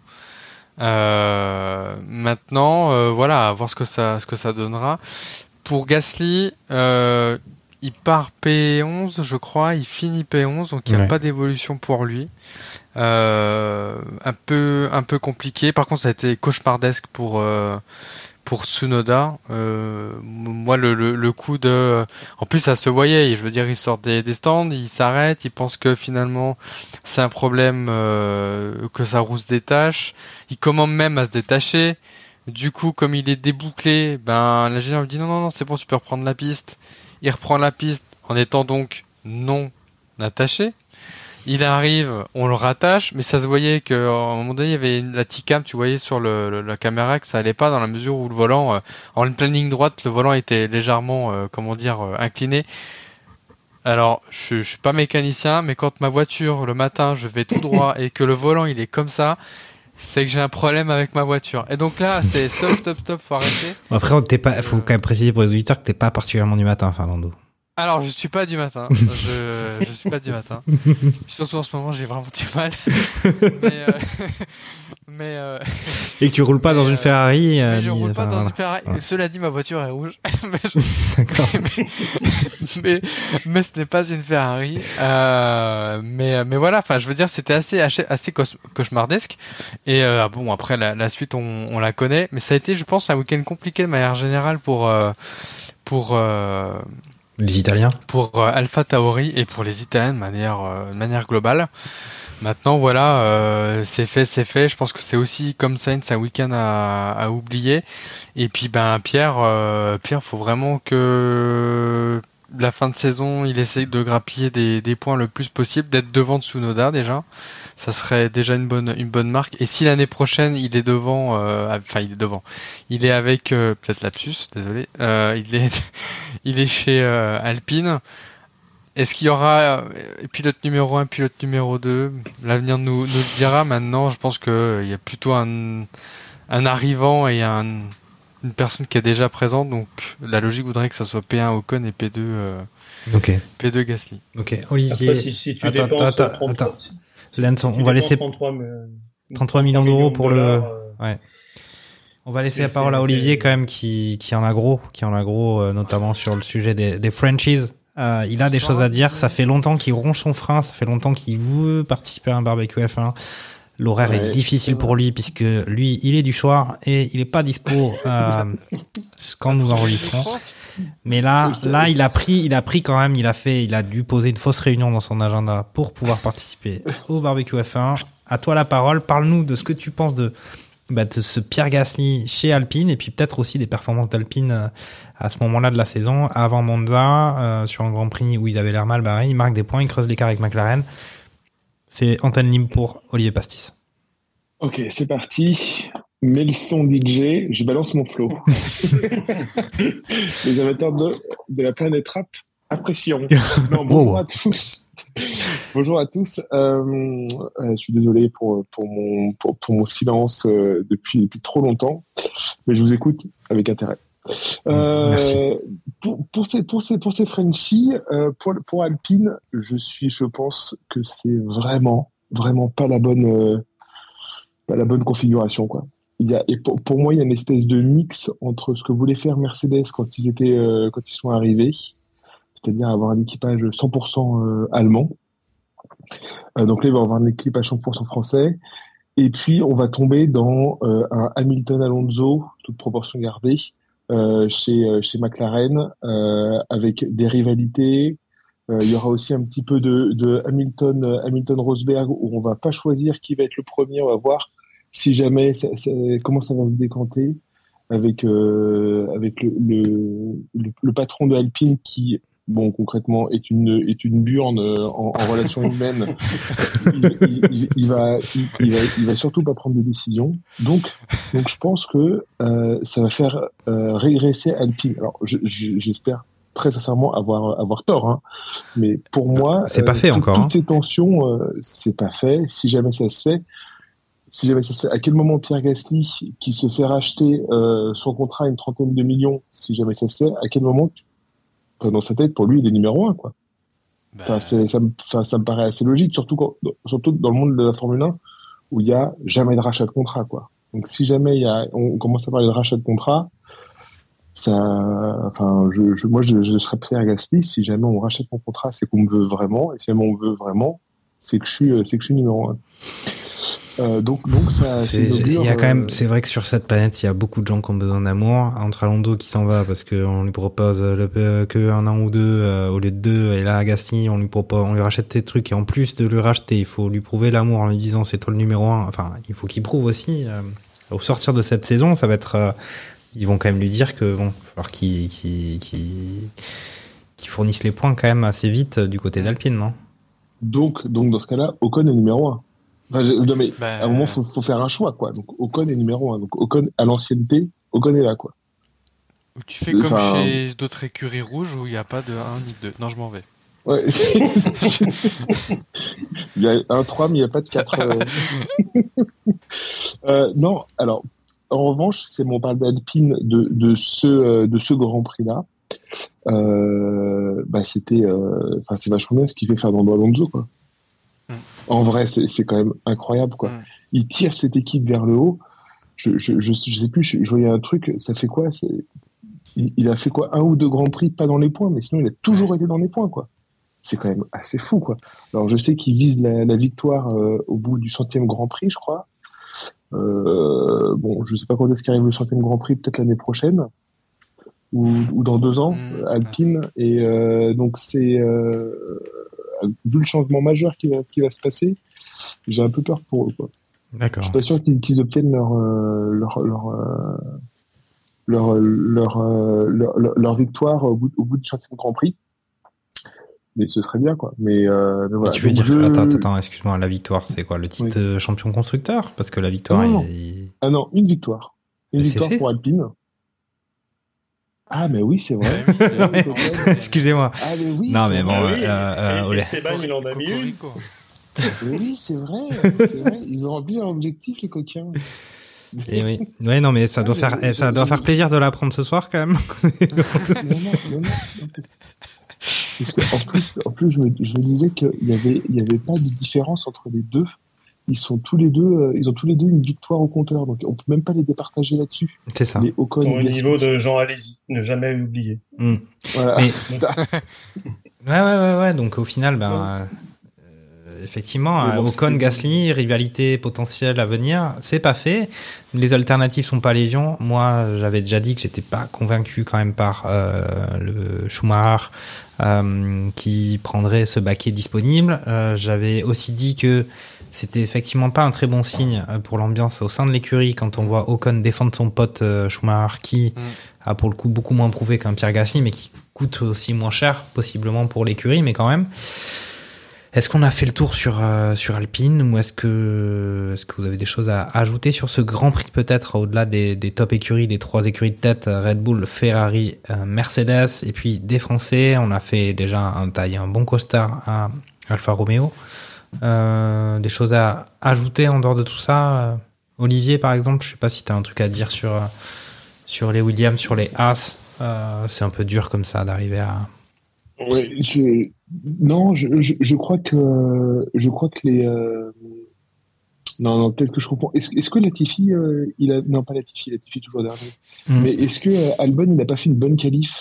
Euh, maintenant, euh, voilà, à voir ce que ça, ce que ça donnera. Pour Gasly, il part P11, je crois, il finit P11, donc il n'y a Ouais. pas d'évolution pour lui. Euh, un peu un peu compliqué. Par contre, ça a été cauchemardesque pour euh, pour Tsunoda. Euh, moi, le, le, le coup de, en plus, ça se voyait. Je veux dire, il sort des, des stands, il s'arrête, il pense que finalement c'est un problème euh, que sa roue se détache. Il commande même à se détacher. Du coup, comme il est débouclé, ben l'ingénieur lui dit non non non, c'est bon, tu peux reprendre la piste. Il reprend la piste en étant donc non attaché. Il arrive, on le rattache, mais ça se voyait qu'à un moment donné, il y avait la T-cam, tu voyais sur le, le- la caméra que ça allait pas dans la mesure où le volant, euh, en une pleine ligne droite, le volant était légèrement, euh, comment dire, euh, incliné. Alors, je, je suis pas mécanicien, mais quand ma voiture, le matin, je vais tout droit et que le volant, il est comme ça, c'est que j'ai un problème avec ma voiture. Et donc là, c'est stop, stop, stop, faut arrêter. Après, t'es pas, faut quand même préciser pour les auditeurs que t'es pas particulièrement du matin, Fernando. Alors, je suis pas du matin. Je, je suis pas du matin. Surtout en ce moment, j'ai vraiment du mal. mais, euh, mais, euh, Et que tu roules pas dans une euh, Ferrari. euh, mais je ni- roule pas enfin, dans voilà. une Ferrari. Voilà. Cela dit, ma voiture est rouge. mais, je- mais, mais ce n'est pas une Ferrari. Euh, mais, mais voilà, enfin, je veux dire, c'était assez, assez, assez cauch- cauchemardesque. Et euh, bon, après, la, la suite, on, on la connaît. Mais ça a été, je pense, un week-end compliqué de manière générale pour, euh, pour, euh, Les Italiens. pour euh, Alpha Tauri et pour les Italiens de manière, euh, de manière globale. Maintenant, voilà, euh, c'est fait, c'est fait. Je pense que c'est aussi comme Sainz un week-end à, à oublier. Et puis, ben Pierre, Pierre, faut vraiment que la fin de saison, il essaye de grappiller des, des points le plus possible, d'être devant Tsunoda déjà. Ça serait déjà une bonne, une bonne marque. Et si l'année prochaine il est devant, euh, enfin il est devant, il est avec euh, peut-être lapsus, désolé, euh, il est, il est chez euh, Alpine. Est-ce qu'il y aura euh, pilote numéro 1, pilote numéro 2 L'avenir nous, nous le dira. Maintenant, je pense qu'il y a plutôt un, un arrivant et un, une personne qui est déjà présente. Donc la logique voudrait que ça soit P1 Ocon et P2, euh, Ok. P2 Gasly. Ok. Olivier. Après, si, si tu attends, dépenses attends, 33, attends. On va laisser 33, mais- 33 millions d'euros pour le. euh, On va laisser la parole à Olivier c'est- quand même qui, qui en a gros, qui en a gros, euh, notamment sur le sujet des, des franchises. Euh, il a des choses à dire. Ça fait longtemps qu'il ronge son frein. Ça fait longtemps qu'il veut participer à un barbecue F1. L'horaire est difficile pour lui puisque lui, il est du soir et il est pas dispo euh, quand nous enregistrons. Mais là, là, il a pris, il a pris quand même, il a fait, il a dû poser une fausse réunion dans son agenda pour pouvoir participer au barbecue F1. À toi la parole. Parle-nous de ce que tu penses de, bah, de ce Pierre Gasly chez Alpine et puis peut-être aussi des performances d'Alpine euh, à ce moment-là de la saison, avant Monza, euh, sur un Grand Prix où ils avaient l'air mal barrés. Ils marquent des points, ils creusent l'écart avec McLaren. C'est antenne libre pour Olivier Pastis. Ok, c'est parti. Mets le son DJ, je balance mon flow. Les amateurs de, de la planète rap, apprécieront. Non, bonjour Wow. à tous. bonjour à tous. Euh, euh, je suis désolé pour, pour, mon, pour, pour mon silence euh, depuis, depuis trop longtemps, mais je vous écoute avec intérêt. Euh, Merci. Pour, pour ces pour ces pour ces Frenchies, euh, pour pour Alpine, je suis je pense que c'est vraiment vraiment pas la bonne euh, pas la bonne configuration quoi. Pour, moi il y a une espèce de mix entre ce que voulait faire Mercedes quand ils étaient euh, quand ils sont arrivés, c'est-à-dire avoir un équipage 100% euh, allemand. Euh, donc là il va avoir un équipage 100% français. Et puis on va tomber dans un Hamilton Alonso, toute proportion gardée, chez, chez McLaren, avec des rivalités. Il y aura aussi un petit peu de, de Hamilton, Hamilton Rosberg, où on va pas choisir qui va être le premier. On va voir si jamais ça, ça- comment ça va se décanter avec euh, avec le, le, le, le patron de Alpine qui bon concrètement est une est une burne euh, en, en relation humaine il, il- va il, va il va surtout pas prendre de décision donc donc je pense que euh, ça va faire euh, régresser Alpine alors je- je- j'espère très sincèrement avoir avoir tort hein. mais pour moi C'est pas fait tout- encore, toutes hein. ces tensions c'est pas fait si jamais ça se fait si jamais ça se fait, à quel moment Pierre Gasly, qui se fait racheter euh, son contrat à une trentaine de millions, si jamais ça se fait, à quel moment, enfin, dans sa tête, pour lui, il est numéro un, quoi. Bah, Enfin, ça, me, enfin, ça me paraît assez logique, surtout, quand, surtout dans le monde de la Formule 1, où il y a jamais de rachat de contrat, quoi. Donc, si jamais il y a, on commence à parler de rachat de contrat, ça, enfin, je, je- moi, je, je serais Pierre Gasly. Si jamais on rachète mon contrat, c'est qu'on me veut vraiment, et si jamais on me veut vraiment, c'est que je suis, c'est que je suis numéro un. Euh, donc, donc ça, c'est fait- une Il y a augure, quand même, c'est vrai que sur cette planète, il y a beaucoup de gens qui ont besoin d'amour. Entre Alonso qui s'en va parce qu'on lui propose le, euh, que un an ou deux euh, au lieu de deux, et là Gasly, on lui propose, on lui rachète des trucs et en plus de lui racheter, il faut lui prouver l'amour en lui disant c'est toi le numéro un. Enfin, il faut qu'il prouve aussi. euh, au sortir de cette saison, ça va être, ils vont quand même lui dire que bon, falloir qu'il qu'il qu'il qu'il fournisse les points quand même assez vite du côté d'Alpine, non? Donc, donc dans ce cas-là, Ocon est numéro 1. Enfin, je- non, mais Bah, à un moment, faut, faut faire un choix, quoi. Donc, Ocon est numéro 1. Donc, Ocon, à l'ancienneté, Ocon est là, quoi. Ou tu fais comme Enfin- chez d'autres écuries rouges où il n'y a pas de 1 ni de 2. Non, je m'en vais. Ouais, il y a un 3, mais il n'y a pas de 4. Euh, non, alors, en revanche, c'est mon parle d'Alpine de, de, ce, euh, de ce Grand Prix-là. Euh, bah, c'était, euh, enfin, c'est vachement bien ce qu'il fait Fernando Alonso, quoi. En vrai, c'est quand même incroyable, quoi. Il tire cette équipe vers le haut. Je, je, je, je sais plus, je, voyais un truc, ça fait quoi il, il a fait quoi Un ou deux Grands Prix, pas dans les points, mais sinon, il a toujours été dans les points, quoi. C'est quand même assez fou, quoi. Alors, je sais qu'il vise la, la victoire euh, au bout du centième Grand Prix, je crois. Euh, bon, je sais pas quand est-ce qu'arrive le centième Grand Prix, peut-être l'année prochaine ou, ou dans deux ans, Mm. Alpine. Et euh, donc c'est euh, vu le changement majeur qui va, qui va se passer, j'ai un peu peur pour eux. Quoi. Je D'accord. suis pas sûr qu'ils qu'ils obtiennent leur euh, leur leur, euh, leur, leur, euh, leur, leur- leur victoire au bout, au bout du centième Grand Prix. Mais ce serait bien, quoi. Mais, euh, voilà. tu veux Donc dire, je- attends, attends, excuse-moi, la victoire, c'est quoi? Le titre Oui. champion constructeur? Parce que la victoire, Non, non. il- Ah non, une victoire. Une c'est victoire fait. pour Alpine. Ah, mais oui, c'est vrai. Excusez-moi. Ah, mais oui. Non, c'est mais vrai. bon, Ah oui, euh, euh, et-. Esteban, il en a mis une. Oui, c'est vrai. c'est vrai. Ils ont rempli leur objectif, les coquins. Et oui. Ouais, non, mais ça doit Ouais, faire, eh, ça doit faire plaisir de l'apprendre ce soir quand même. non, non, non, parce- que, en plus, en plus je, me, je me disais qu'il y avait, il y avait pas de différence entre les deux. Ils sont tous les deux, euh, ils ont tous les deux une victoire au compteur, donc on peut même pas les départager là-dessus. C'est ça. Mais Ocon niveau de Jean Alési, ne jamais oublier. Voilà. Mais-. Ouais, ouais, ouais, ouais. Donc au final, ben, euh, effectivement, euh, bon, Ocon, Gasly, rivalité potentielle à venir, c'est pas fait. Les alternatives sont pas légion. Moi, j'avais déjà dit que j'étais pas convaincu quand même par euh, le Schumacher euh, qui prendrait ce baquet disponible. Euh, j'avais aussi dit que c'était effectivement pas un très bon signe euh, pour l'ambiance au sein de l'écurie quand on voit Ocon défendre son pote euh, Schumacher qui Mm. a pour le coup beaucoup moins prouvé qu'un Pierre Gasly mais qui coûte aussi moins cher possiblement pour l'écurie mais quand même. Est-ce qu'on a fait le tour sur euh, sur Alpine ou est-ce que est-ce que vous avez des choses à ajouter sur ce Grand Prix peut-être au-delà des, des top écuries des trois écuries de tête Red Bull Ferrari euh, Mercedes et puis des Français? On a fait déjà un taille un bon costard à Alfa Romeo des choses à ajouter en dehors de tout ça euh, Olivier par exemple je sais pas si tu as un truc à dire sur euh, sur les Williams sur les As euh, c'est un peu dur comme ça d'arriver à non, je, je, je crois que je crois que les euh, non non peut-être que je comprends. Est-ce est-ce que Latifi euh, il a non pas Latifi Latifi toujours dernier. Mm. Mais est-ce que euh, Albon il n'a pas fait une bonne qualif?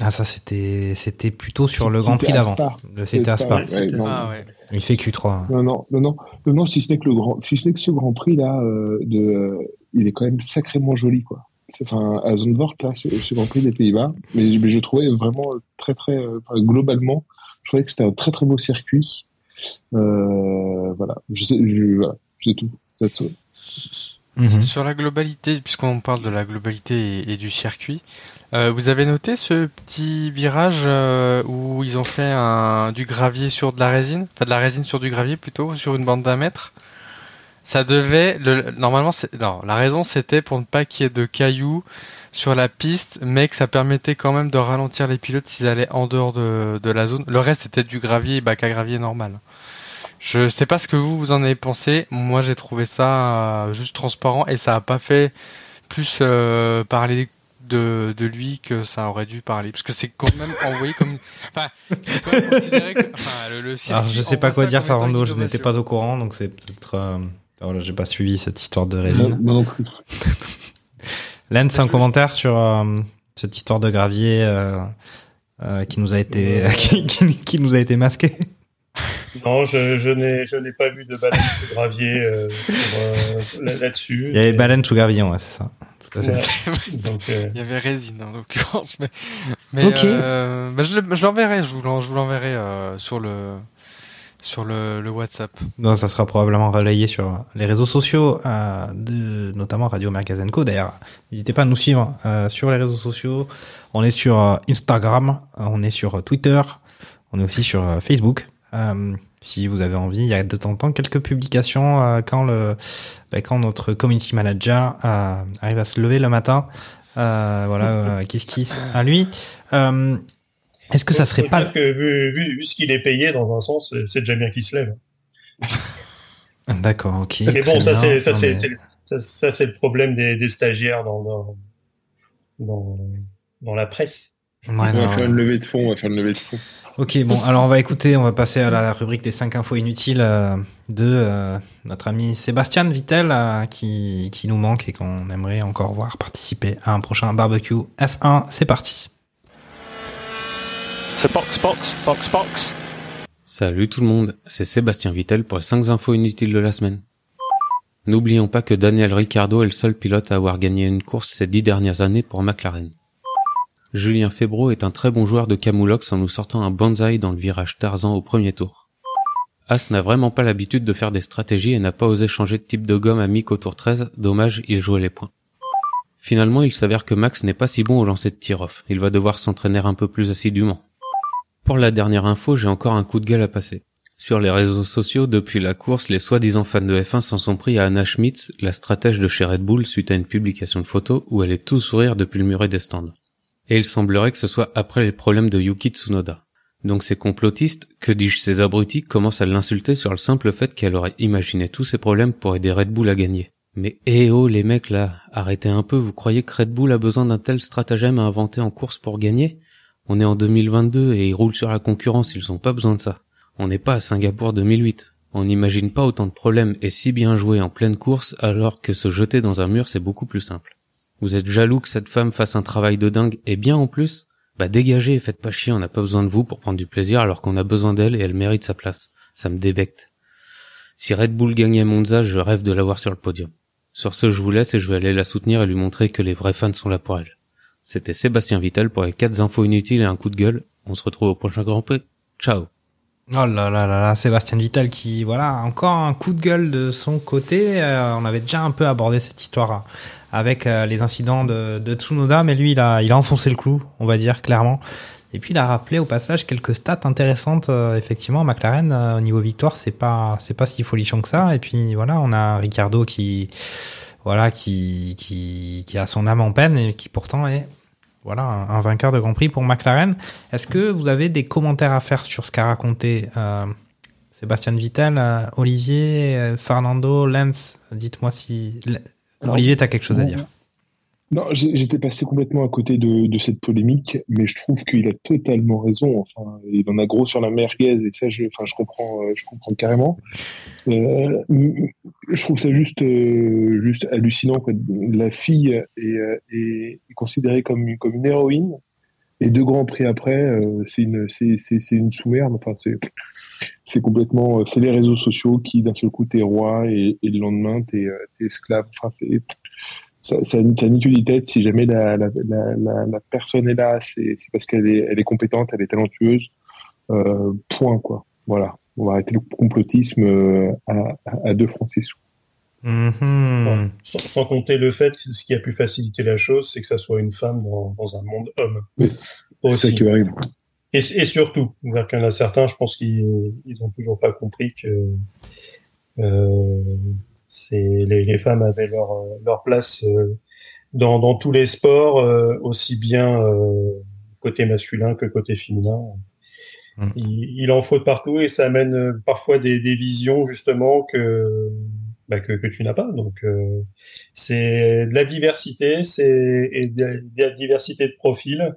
Ah ça c'était c'était plutôt sur le Grand Prix d'avant. C'était à Spa. Il fait Q3. non non non non non non si ce n'est que le grand si ce n'est que ce Grand Prix là euh, de il est quand même sacrément joli quoi. Enfin à Zandvoort là ce, ce Grand Prix des Pays-Bas mais, mais je trouvais vraiment très très euh, globalement je trouvais que c'était un très très beau circuit. Euh, voilà je sais je, voilà c'est tout. That's all. Mhm. Sur la globalité, puisqu'on parle de la globalité et, du circuit, euh, vous avez noté ce petit virage euh, où ils ont fait un, du gravier sur de la résine, enfin de la résine sur du gravier plutôt, sur une bande d'un mètre. Ça devait, le, normalement, non, la raison c'était pour ne pas qu'il y ait de cailloux sur la piste, mais que ça permettait quand même de ralentir les pilotes s'ils allaient en dehors de, de la zone. Le reste c'était du gravier, bac à gravier normal. Je sais pas ce que vous vous en avez pensé. Moi, j'ai trouvé ça euh, juste transparent et ça a pas fait plus euh, parler de, de lui que ça aurait dû parler, parce que c'est quand même envoyé comme. Enfin, c'est quand même considéré que. Enfin, le, le Alors je sais pas quoi dire une je n'étais pas au courant donc c'est peut-être euh, voilà, j'ai pas suivi cette histoire de Moi, résine. moi non plus. Lens un commentaire sur euh, cette histoire de gravier euh, euh, qui nous a été qui, qui- qui nous a été masqué. Non, je, je n'ai je n'ai pas vu de balance de gravier euh, pour, euh, là- là-dessus. Il y avait baleine sous gravillon, ouais, c'est ça. Tout à fait. Ouais. Donc, euh, Il y avait résine en l'occurrence, mais, mais Ok. euh, bah, je le- je l'enverrai, je vous l'enverrai euh, sur le sur le, le WhatsApp. Non, ça sera probablement relayé sur les réseaux sociaux, euh, de, notamment Radio Mergazenco. D'ailleurs, n'hésitez pas à nous suivre euh, sur les réseaux sociaux. On est sur Instagram, on est sur Twitter, on est aussi sur Facebook Euh, si vous avez envie, il y a de temps en temps quelques publications euh, quand le bah, quand notre community manager euh, arrive à se lever le matin. Euh, voilà, euh, kiss kiss à lui. Euh, Est-ce que ça serait pas que vu, vu, vu ce qu'il est payé dans un sens, c'est- déjà bien qu'il se lève. D'accord, ok. Mais bon, ça c'est ça c'est mais- le problème des, des stagiaires dans dans, dans dans la presse. Ouais, on non, va faire une levée de fonds, on va faire une levée de fonds. Ok, bon, alors on va écouter, on va passer à la rubrique des 5 infos inutiles euh, de euh, notre ami Sébastien Vittel euh, qui, qui nous manque et qu'on aimerait encore voir participer à un prochain barbecue F1. C'est parti. So box, box, box, box. Salut tout le monde, c'est Sébastien Vittel pour les 5 infos inutiles de la semaine. N'oublions pas que Daniel Ricciardo est le seul pilote à avoir gagné une course ces 10 dernières années pour McLaren. Julien Febro est un très bon joueur de Camoulox en nous sortant un bonsaï dans le virage Tarzan au premier tour. As n'a vraiment pas l'habitude de faire des stratégies et n'a pas osé changer de type de gomme à Mick au tour 13, dommage, il jouait les points. Finalement, il s'avère que Max n'est pas si bon au lancer de tir-off, il va devoir s'entraîner un peu plus assidûment. Pour la dernière info, j'ai encore un coup de gueule à passer. Sur les réseaux sociaux, depuis la course, les soi-disant fans de F1 s'en sont pris à Anna Schmitz, la stratège de chez Red Bull, suite à une publication de photos où elle est tout sourire depuis le muret des stands. Et il semblerait que ce soit après les problèmes de Yuki Tsunoda. Donc ces complotistes, que dis-je ces abrutis, commencent à l'insulter sur le simple fait qu'elle aurait imaginé tous ces problèmes pour aider Red Bull à gagner. Mais eh oh les mecs là, arrêtez un peu, vous croyez que Red Bull a besoin d'un tel stratagème à inventer en course pour gagner? On est en 2022 et ils roulent sur la concurrence, ils ont pas besoin de ça. On n'est pas à Singapour 2008. On n'imagine pas autant de problèmes et si bien jouer en pleine course alors que se jeter dans un mur c'est beaucoup plus simple. Vous êtes jaloux que cette femme fasse un travail de dingue et bien en plus Bah dégagez faites pas chier, on n'a pas besoin de vous pour prendre du plaisir alors qu'on a besoin d'elle et elle mérite sa place. Ça me débecte. Si Red Bull gagnait Monza, je rêve de l'avoir sur le podium. Sur ce, je vous laisse et je vais aller la soutenir et lui montrer que les vrais fans sont là pour elle. C'était Sébastien Vittel pour les 4 infos inutiles et un coup de gueule. On se retrouve au prochain Grand Prix. Ciao Oh là là là là, Sébastien Vittel qui, voilà, encore un coup de gueule de son côté. Euh, on avait déjà un peu abordé cette histoire euh, avec euh, les incidents de, de Tsunoda, mais lui, il a, il a enfoncé le clou, on va dire clairement. Et puis il a rappelé au passage quelques stats intéressantes. euh, effectivement, McLaren euh, au niveau victoire, c'est pas, c'est pas si folichon que ça. Et puis voilà, on a Ricardo qui, voilà, qui, qui, qui a son âme en peine et qui pourtant est voilà, un, vainqueur de Grand Prix pour McLaren. Est-ce que vous avez des commentaires à faire sur ce qu'a raconté euh, Sébastien Vittel, euh, Olivier, euh, Fernando, Lens Dites-moi si... Alors, Olivier, tu as quelque chose à dire. Non, j'étais passé complètement à côté de, de cette polémique, mais je trouve qu'il a totalement raison. Enfin, il en a gros sur la merguez et ça, je, enfin, je comprends, euh, je comprends carrément. Euh, je trouve ça juste, euh, juste hallucinant. Quoi. La fille est, est, considérée comme, comme une héroïne, et deux grands prix après, euh, c'est une, c'est, une sous-merde. Enfin, c'est, c'est complètement, euh, c'est les réseaux sociaux qui d'un seul coup t'es roi et, et le lendemain t'es, euh, t'es esclave. Enfin, c'est ça, ça, ça n'a ni queue ni tête. Si jamais la, la, la, la, personne est là, c'est c'est parce qu'elle est, elle est compétente, elle est talentueuse. Euh, point, quoi. Voilà. On va arrêter le complotisme à, à, deux francs six Mhm. Sans, sans compter le fait que ce qui a pu faciliter la chose, c'est que ça soit une femme dans, dans un monde homme. Mais C'est ça qui horrible. Et, et surtout, qu'il y en a certains, je pense qu'ils ils ont toujours pas compris que euh, c'est les, les femmes avaient leur leur place euh, dans dans tous les sports, euh, aussi bien euh, côté masculin que côté féminin. Mm. Il, il en faut de partout et ça amène parfois des, des visions justement que bah, que, que tu n'as pas. Donc euh, c'est de la diversité, c'est et de la, diversité de profils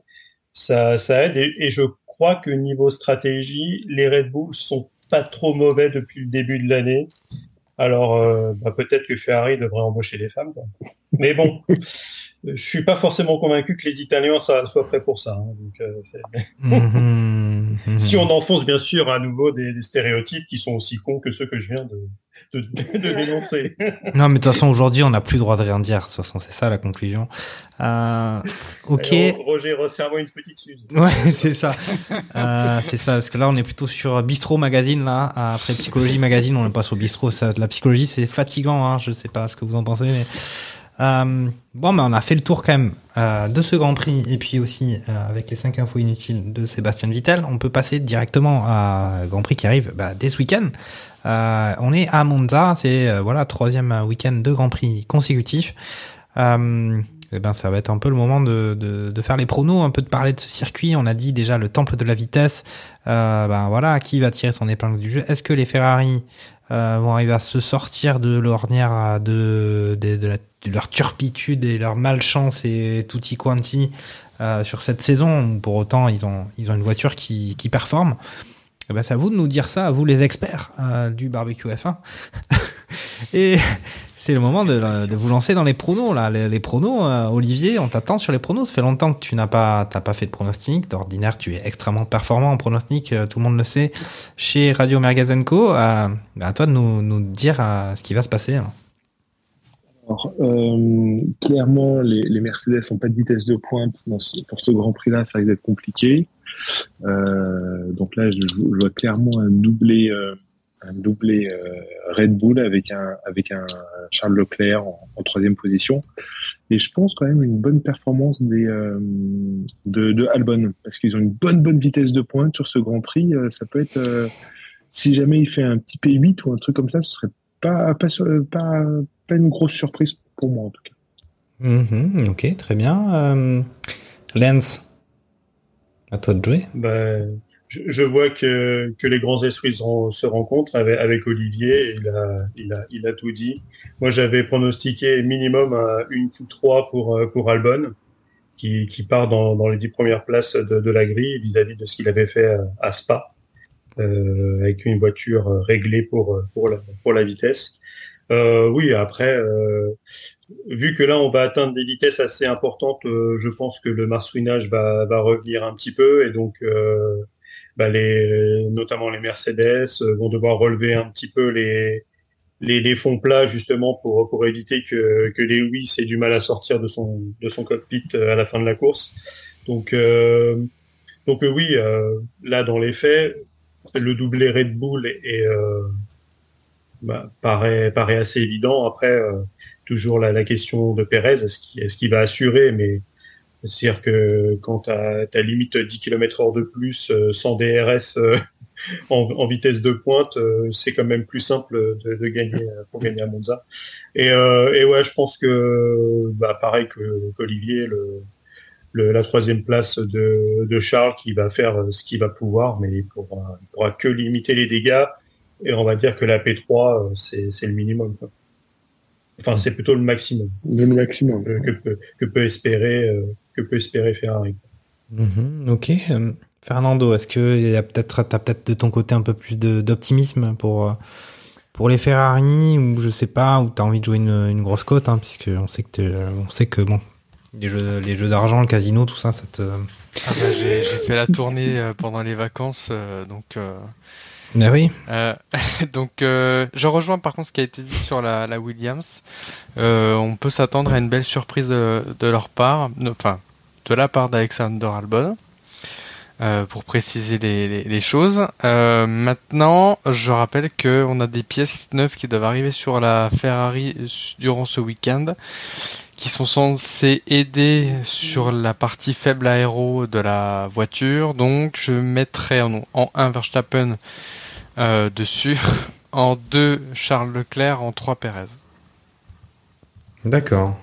ça, ça aide. Et, et je crois que niveau stratégie, les Red Bull sont pas trop mauvais depuis le début de l'année. Alors euh, bah, peut-être que Ferrari devrait embaucher les femmes. quoi. Mais bon, je suis pas forcément convaincu que les Italiens ça, soient prêts pour ça. hein. Donc, euh, Mhm. Mhm. si on enfonce bien sûr à nouveau des, des stéréotypes qui sont aussi cons que ceux que je viens de, de, de dénoncer. Non, mais de toute façon, aujourd'hui, on n'a plus le droit de rien dire. De toute façon, c'est ça la conclusion. Euh, ok. Et, Roger, resserre-moi une petite suze. Ouais, c'est ça. Euh, c'est ça, parce que là, on est plutôt sur Bistro Magazine, là. Après Psychologie Magazine, on n'est pas sur Bistro. Ça, la psychologie, c'est fatigant, hein. Je sais pas ce que vous en pensez, mais Euh, bon, mais on a fait le tour quand même euh, de ce Grand Prix et puis aussi euh, avec les 5 infos inutiles de Sébastien Vittel. On peut passer directement à Grand Prix qui arrive bah, dès ce week-end. Euh, on est à Monza, c'est euh, voilà troisième week-end de Grand Prix consécutif. Euh, eh ben ça va être un peu le moment de, de, de, faire les pronos, un peu de parler de ce circuit. On a dit déjà le temple de la vitesse. Euh, ben voilà, qui va tirer son épingle du jeu? Est-ce que les Ferrari euh, vont arriver à se sortir de l'ornière de, de, de, de, leur turpitude et leur malchance et tutti quanti euh, sur cette saison? Pour autant, ils ont, ils ont une voiture qui, qui performe. Eh ben, c'est à vous de nous dire ça, à vous les experts euh, du barbecue F1. et c'est le moment de, de, vous lancer dans les pronos là. Les, les pronos, euh, Olivier, on t'attend sur les pronos. Ça fait longtemps que tu n'as pas, t'as pas fait de pronostic. D'ordinaire, tu es extrêmement performant en pronostic. Euh, tout le monde le sait. Chez Radio Mergazenco, euh, bah, à toi de nous, dire euh, ce qui va se passer. Euh, clairement, les, Mercedes n'ont pas de vitesse de pointe pour ce Grand Prix-là. Ça risque d'être compliqué. Euh, donc là, je, vois clairement un doublé, euh, un doublé euh, Red Bull avec un avec un Charles Leclerc en, troisième position. Et je pense quand même une bonne performance des euh, de, de, Albon parce qu'ils ont une bonne bonne vitesse de pointe sur ce Grand Prix. Euh, ça peut être si jamais il fait un petit P8 ou un truc comme ça, ce serait pas pas pas, une grosse surprise pour moi en tout cas. Mm -hmm, ok, très bien. Lance. À toi de jouer. Bah, je, je, vois que, que les grands esprits se, rencontrent avec, avec Olivier. Il a, il, a, il a tout dit. Moi, j'avais pronostiqué minimum à une ou trois pour, pour Albon, qui, qui part dans, dans les dix premières places de, de la grille vis-à-vis -vis de ce qu'il avait fait à Spa, euh, avec une voiture réglée pour, pour, la, pour la vitesse. Euh, oui, après, euh, vu que là on va atteindre des vitesses assez importantes, euh, je pense que le marsouinage va, revenir un petit peu et donc bah notamment les Mercedes vont devoir relever un petit peu les, fonds plats justement pour, éviter que, que Lewis ait du mal à sortir de son, cockpit à la fin de la course. Donc oui, là dans les faits, le doublé Red Bull est, bah, paraît, paraît assez évident. Après, euh, toujours la, la, question de Pérez, est-ce qu'il est va assurer Mais c'est-à-dire que quand tu as, limite 10 km heure de plus euh, sans DRS euh, en, en, vitesse de pointe, euh, c'est quand même plus simple de, de, gagner pour gagner à Monza. Et, et ouais, je pense que bah, pareil que qu'Olivier, le, le, la troisième place de, de Charles qui va faire ce qu'il va pouvoir, mais il pourra, il pourra que limiter les dégâts et on va dire que la P3, c'est le minimum. Quoi. Enfin, c'est plutôt le maximum. Le maximum. Que, que, peut, que peut espérer, euh, que peut espérer Ferrari. Mm -hmm, ok. Fernando, est-ce que il y a peut-être, de ton côté un peu plus d'optimisme pour euh, pour les Ferrari ou je sais pas, ou t'as envie de jouer une, une grosse cote, hein, puisque on sait que on sait que bon, les jeux les jeux d'argent, le casino, tout ça, ça te. Ah bah, j'ai fait la tournée euh, pendant les vacances, euh, donc. Euh... Oui. Euh, donc, euh, je rejoins par contre ce qui a été dit sur la, Williams. Euh, on peut s'attendre à une belle surprise de, leur part, enfin, de la part d'Alexander Albon, pour préciser les, choses. Maintenant, je rappelle que on a des pièces neuves qui doivent arriver sur la Ferrari durant ce week-end, qui sont censées aider sur la partie faible aéro de la voiture. Donc, je mettrai en, en 1 Verstappen euh, dessus, en 2 Charles Leclerc, en 3 Perez. D'accord.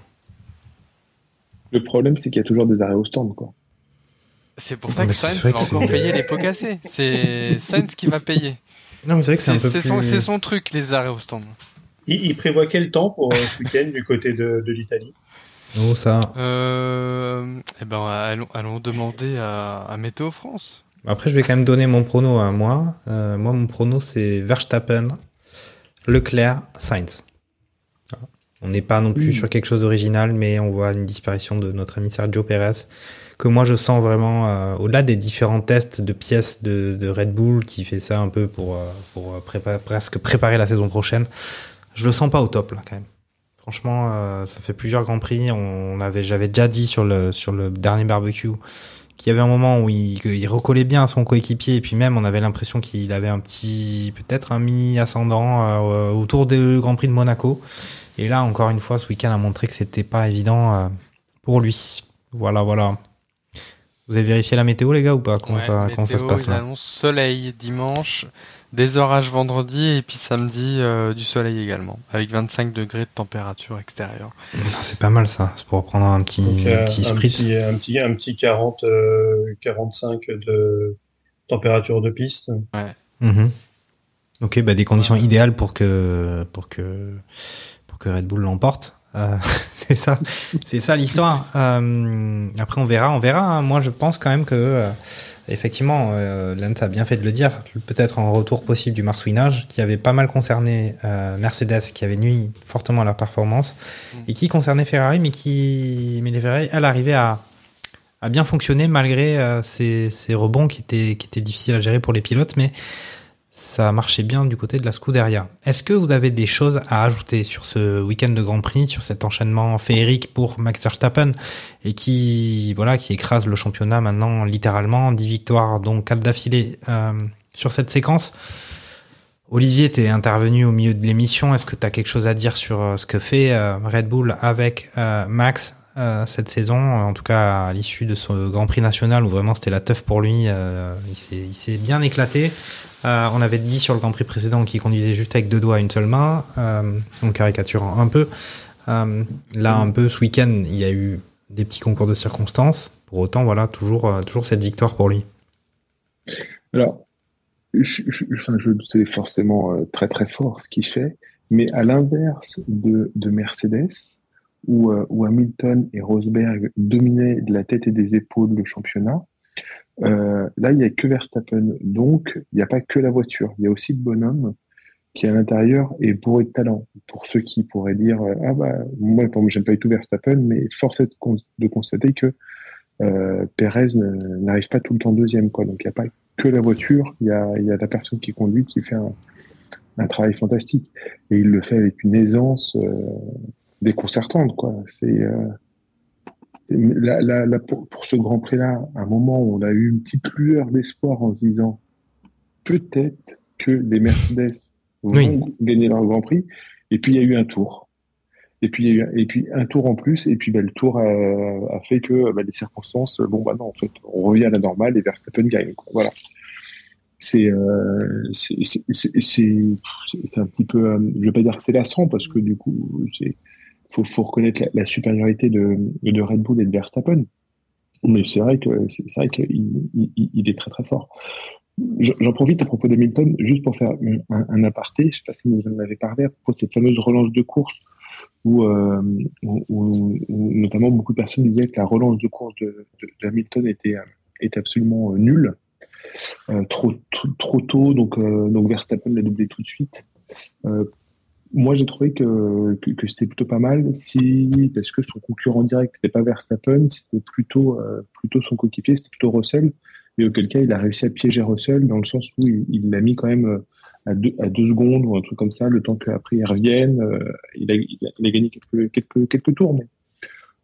Le problème, c'est qu'il y a toujours des arrêts au stand, quoi. C'est pour ça que Sainz va encore payer les pots cassés. C'est Sainz qui va payer. Non, mais c'est vrai que c'est un peu plus... son, son, truc, les arrêts au stand. Il, il prévoit quel temps pour ce week-end du côté de, de l'Italie? Oh, ça. Euh, eh ben, allons, allons demander à, à, Météo France. Après, je vais quand même donner mon prono à moi. Euh, moi, mon prono, c'est Verstappen, Leclerc, Sainz. On n'est pas non plus mmh. sur quelque chose d'original, mais on voit une disparition de notre ami Sergio Perez, que moi je sens vraiment, euh, au-delà des différents tests de pièces de, de, Red Bull, qui fait ça un peu pour, euh, pour prépa presque préparer la saison prochaine, je le sens pas au top là quand même. Franchement, euh, ça fait plusieurs grands prix. On avait, j'avais déjà dit sur le sur le dernier barbecue qu'il y avait un moment où il, il recollait bien à son coéquipier et puis même on avait l'impression qu'il avait un petit, peut-être un mini ascendant euh, autour du Grand Prix de Monaco. Et là, encore une fois, ce week-end a montré que c'était pas évident euh, pour lui. Voilà, voilà. Vous avez vérifié la météo, les gars, ou pas? Comment, Ouais, ça, comment ça se passe il là? annonce soleil dimanche, des orages vendredi et puis samedi euh, du soleil également, avec 25 degrés de température extérieure. Non, C'est pas mal ça, c'est pour prendre un petit, Donc, un euh, petit un, spritz. petit, un, petit, un petit 40, euh, 45 de température de piste. Mhm. Ok, bah des conditions idéales pour que pour que pour que Red Bull l'emporte. Euh, c'est ça, c'est ça l'histoire. Euh, après, on verra, on verra. hein. Moi, je pense quand même que euh, effectivement, euh, Lance a bien fait de le dire. Peut-être un retour possible du marsouinage qui avait pas mal concerné euh, Mercedes, qui avait nuit fortement à leur performance, et qui concernait Ferrari, mais qui mais les Ferrari, elle arrivait à a bien fonctionné malgré euh, ces, ces rebonds qui étaient, qui étaient difficiles à gérer pour les pilotes, mais ça marchait bien du côté de la Scuderia. Est-ce que vous avez des choses à ajouter sur ce week-end de Grand Prix, sur cet enchaînement féerique pour Max Verstappen et qui voilà qui écrase le championnat maintenant littéralement? 10 victoires donc 4 d'affilée euh, sur cette séquence Olivier, t'es intervenu au milieu de l'émission. Est-ce que tu as quelque chose à dire sur euh, ce que fait euh, Red Bull avec Max cette saison? En tout cas, à l'issue de ce Grand Prix national où vraiment c'était la teuf pour lui, il s'est bien éclaté. Euh, on avait dit sur le Grand Prix précédent qu'il conduisait juste avec deux doigts une seule main, euh, en caricaturant un peu. Euh, là, un peu ce week-end, il y a eu des petits concours de circonstances. Pour autant, voilà, toujours, toujours cette victoire pour lui. Alors, je, je, je c'est forcément très très fort ce qu'il fait, mais à l'inverse de, de Mercedes, où, où Hamilton et Rosberg dominaient de la tête et des épaules le championnat, euh, là, il n'y a que Verstappen. Donc, il n'y a pas que la voiture, il y a aussi le bonhomme qui, à l'intérieur, est bourré de talent. Pour ceux qui pourraient dire euh, Ah, bah, moi, pour j'aime pas du tout Verstappen, mais force est de, con- de constater que euh, Perez ne- n'arrive pas tout le temps deuxième. Quoi. Donc, il n'y a pas que la voiture, il y a, la personne qui conduit qui fait un, travail fantastique. Et il le fait avec une aisance déconcertante. La, la, la- pour, pour ce Grand Prix-là, à un moment où on a eu une petite lueur d'espoir en se disant peut-être que les Mercedes vont Oui. gagner leur Grand Prix. Et puis, il y a eu un tour. Et puis, il y a eu, et puis un tour en plus, et puis bah, le tour a, a fait que bah, les circonstances, bon bah non, en fait, on revient à la normale et Verstappen gagne. Quoi. Voilà. C'est euh, c'est un petit peu, euh, je vais pas dire que c'est lassant parce que du coup, c'est faut, faut reconnaître la, supériorité de, Red Bull et de Verstappen. Mais c'est vrai que c'est vrai qu'il il, il- il est très très fort. J'en profite à propos d'Hamilton, juste pour faire un, aparté. Je sais pas si vous en avez parlé à propos de cette fameuse relance de course où, euh, notamment beaucoup de personnes disaient que la relance de course de, d'Hamilton était, euh, était absolument euh, nulle, Euh, trop, trop, tôt, donc, euh, donc Verstappen l'a doublé tout de suite. Moi, j'ai trouvé que, que, que c'était plutôt pas mal, si, parce que son concurrent direct n'était pas Verstappen, c'était plutôt, euh, plutôt son coéquipier, c'était plutôt Russell, et auquel cas il a réussi à piéger Russell dans le sens où il l'a mis quand même euh, à deux, à deux secondes ou un truc comme ça, le temps qu'après il revienne. euh, il, a, il, a, il a gagné quelques, quelques, quelques tours, mais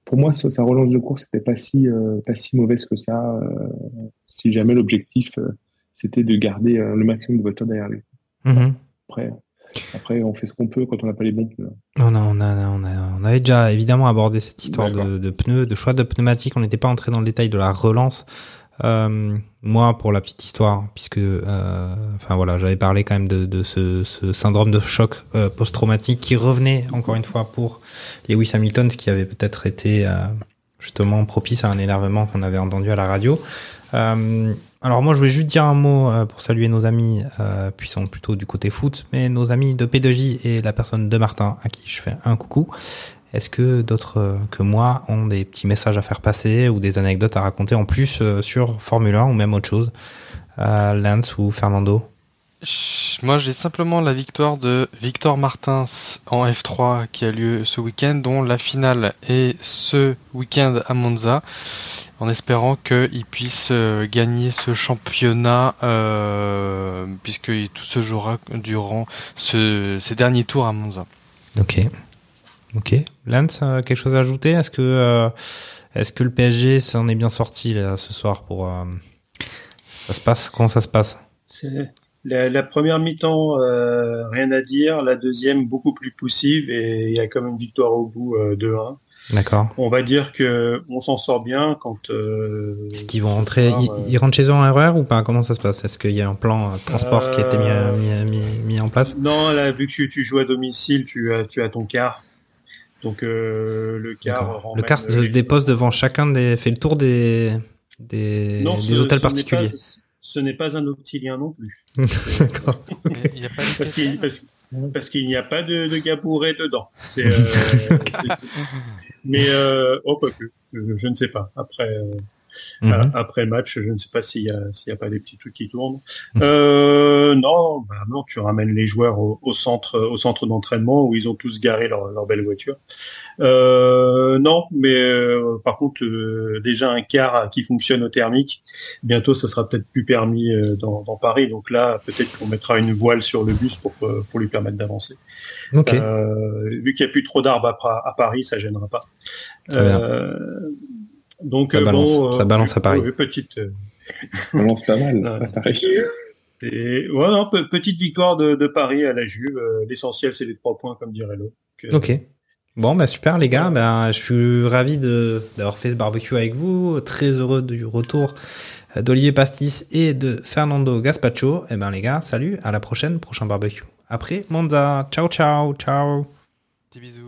pour moi, sa, sa relance de course n'était pas si, euh, pas si mauvaise que ça, euh, si jamais l'objectif euh, c'était de garder euh, le maximum de voitures derrière lui. Mhm. Après, après, on fait ce qu'on peut quand on n'a pas les bons pneus. On, a, on, a, on, a, on avait déjà évidemment abordé cette histoire de, de pneus, de choix de pneumatiques. On n'était pas entré dans le détail de la relance. Euh, moi, pour la petite histoire, puisque, euh, enfin voilà, j'avais parlé quand même de, de ce, ce syndrome de choc euh, post-traumatique qui revenait encore une fois pour Lewis Hamilton, ce qui avait peut-être été justement propice à un énervement qu'on avait entendu à la radio. Alors moi, je voulais juste dire un mot euh, pour saluer nos amis, euh, puis sont plutôt du côté foot, mais nos amis de P2J et la personne de Martin, à qui je fais un coucou. Est-ce que d'autres euh, que moi ont des petits messages à faire passer ou des anecdotes à raconter en plus euh, sur Formule 1 ou même autre chose? Euh, Lance ou Fernando? Moi, j'ai simplement la victoire de Victor Martins en F3 qui a lieu ce week-end, dont la finale est ce week-end à Monza, en espérant qu'il puisse euh, gagner ce championnat, euh, puisque tout se jouera durant ce, ces derniers tours à Monza. Ok. Ok. Lance, euh, quelque chose à ajouter? Est-ce que, euh, est-ce que le PSG s'en est bien sorti là, ce soir pour. euh, Ça se passe? Comment ça se passe? C'est La, la première mi-temps, euh, rien à dire. La deuxième, beaucoup plus poussive et il y a quand même victoire au bout euh, 2-1. D'accord. On va dire que on s'en sort bien quand. Euh, Est-ce qu'ils vont rentrer? ils, ils rentrent chez eux en RER ou pas? Comment ça se passe? Est-ce qu'il y a un plan transport qui a été mis, mis, mis, mis en place? Non, là, vu que tu, tu joues à domicile, tu as, tu as ton car. Donc le car. D'accord. Le se dépose devant chacun des. fait le tour des. des, Non, des ce- hôtels ce particuliers. Ce n'est pas un octilien non plus. D'accord. Parce qu'il parce, parce qu'il n'y a pas de, de gars bourrés dedans. C'est, euh, c'est- c'est- Mais euh, oh pas que, je, je ne sais pas. Après Mhm. a- après match, je ne sais pas s'il y a s'il y a pas des petits trucs qui tournent. Euh, non, bah non, tu ramènes les joueurs au, au centre au centre d'entraînement où ils ont tous garé leur, leur belle voiture. Euh, non, mais euh, par contre euh, déjà un car qui fonctionne au thermique. Bientôt, ça sera peut-être plus permis euh, dans, dans Paris. Donc là, peut-être qu'on mettra une voile sur le bus pour pour lui permettre d'avancer. Ok. Euh, vu qu'il n'y a plus trop d'arbres à, à Paris, ça gênera pas. Euh, donc Ça euh, balance, bon, ça euh, balance à Paris. petite. euh, On lance pas mal. À Paris. et, ouais, non, pe- petite victoire de, de Paris à la Juve. L'essentiel, c'est les trois points, comme dirait l'autre. Ok. Bon, bah super les gars, ben, je suis ravi de d'avoir fait ce barbecue avec vous, très heureux du retour d'Olivier Pastis et de Fernando Gaspacho. Et ben les gars, salut, à la prochaine, prochain barbecue. Après Monza, ciao ciao, ciao. Petits bisous.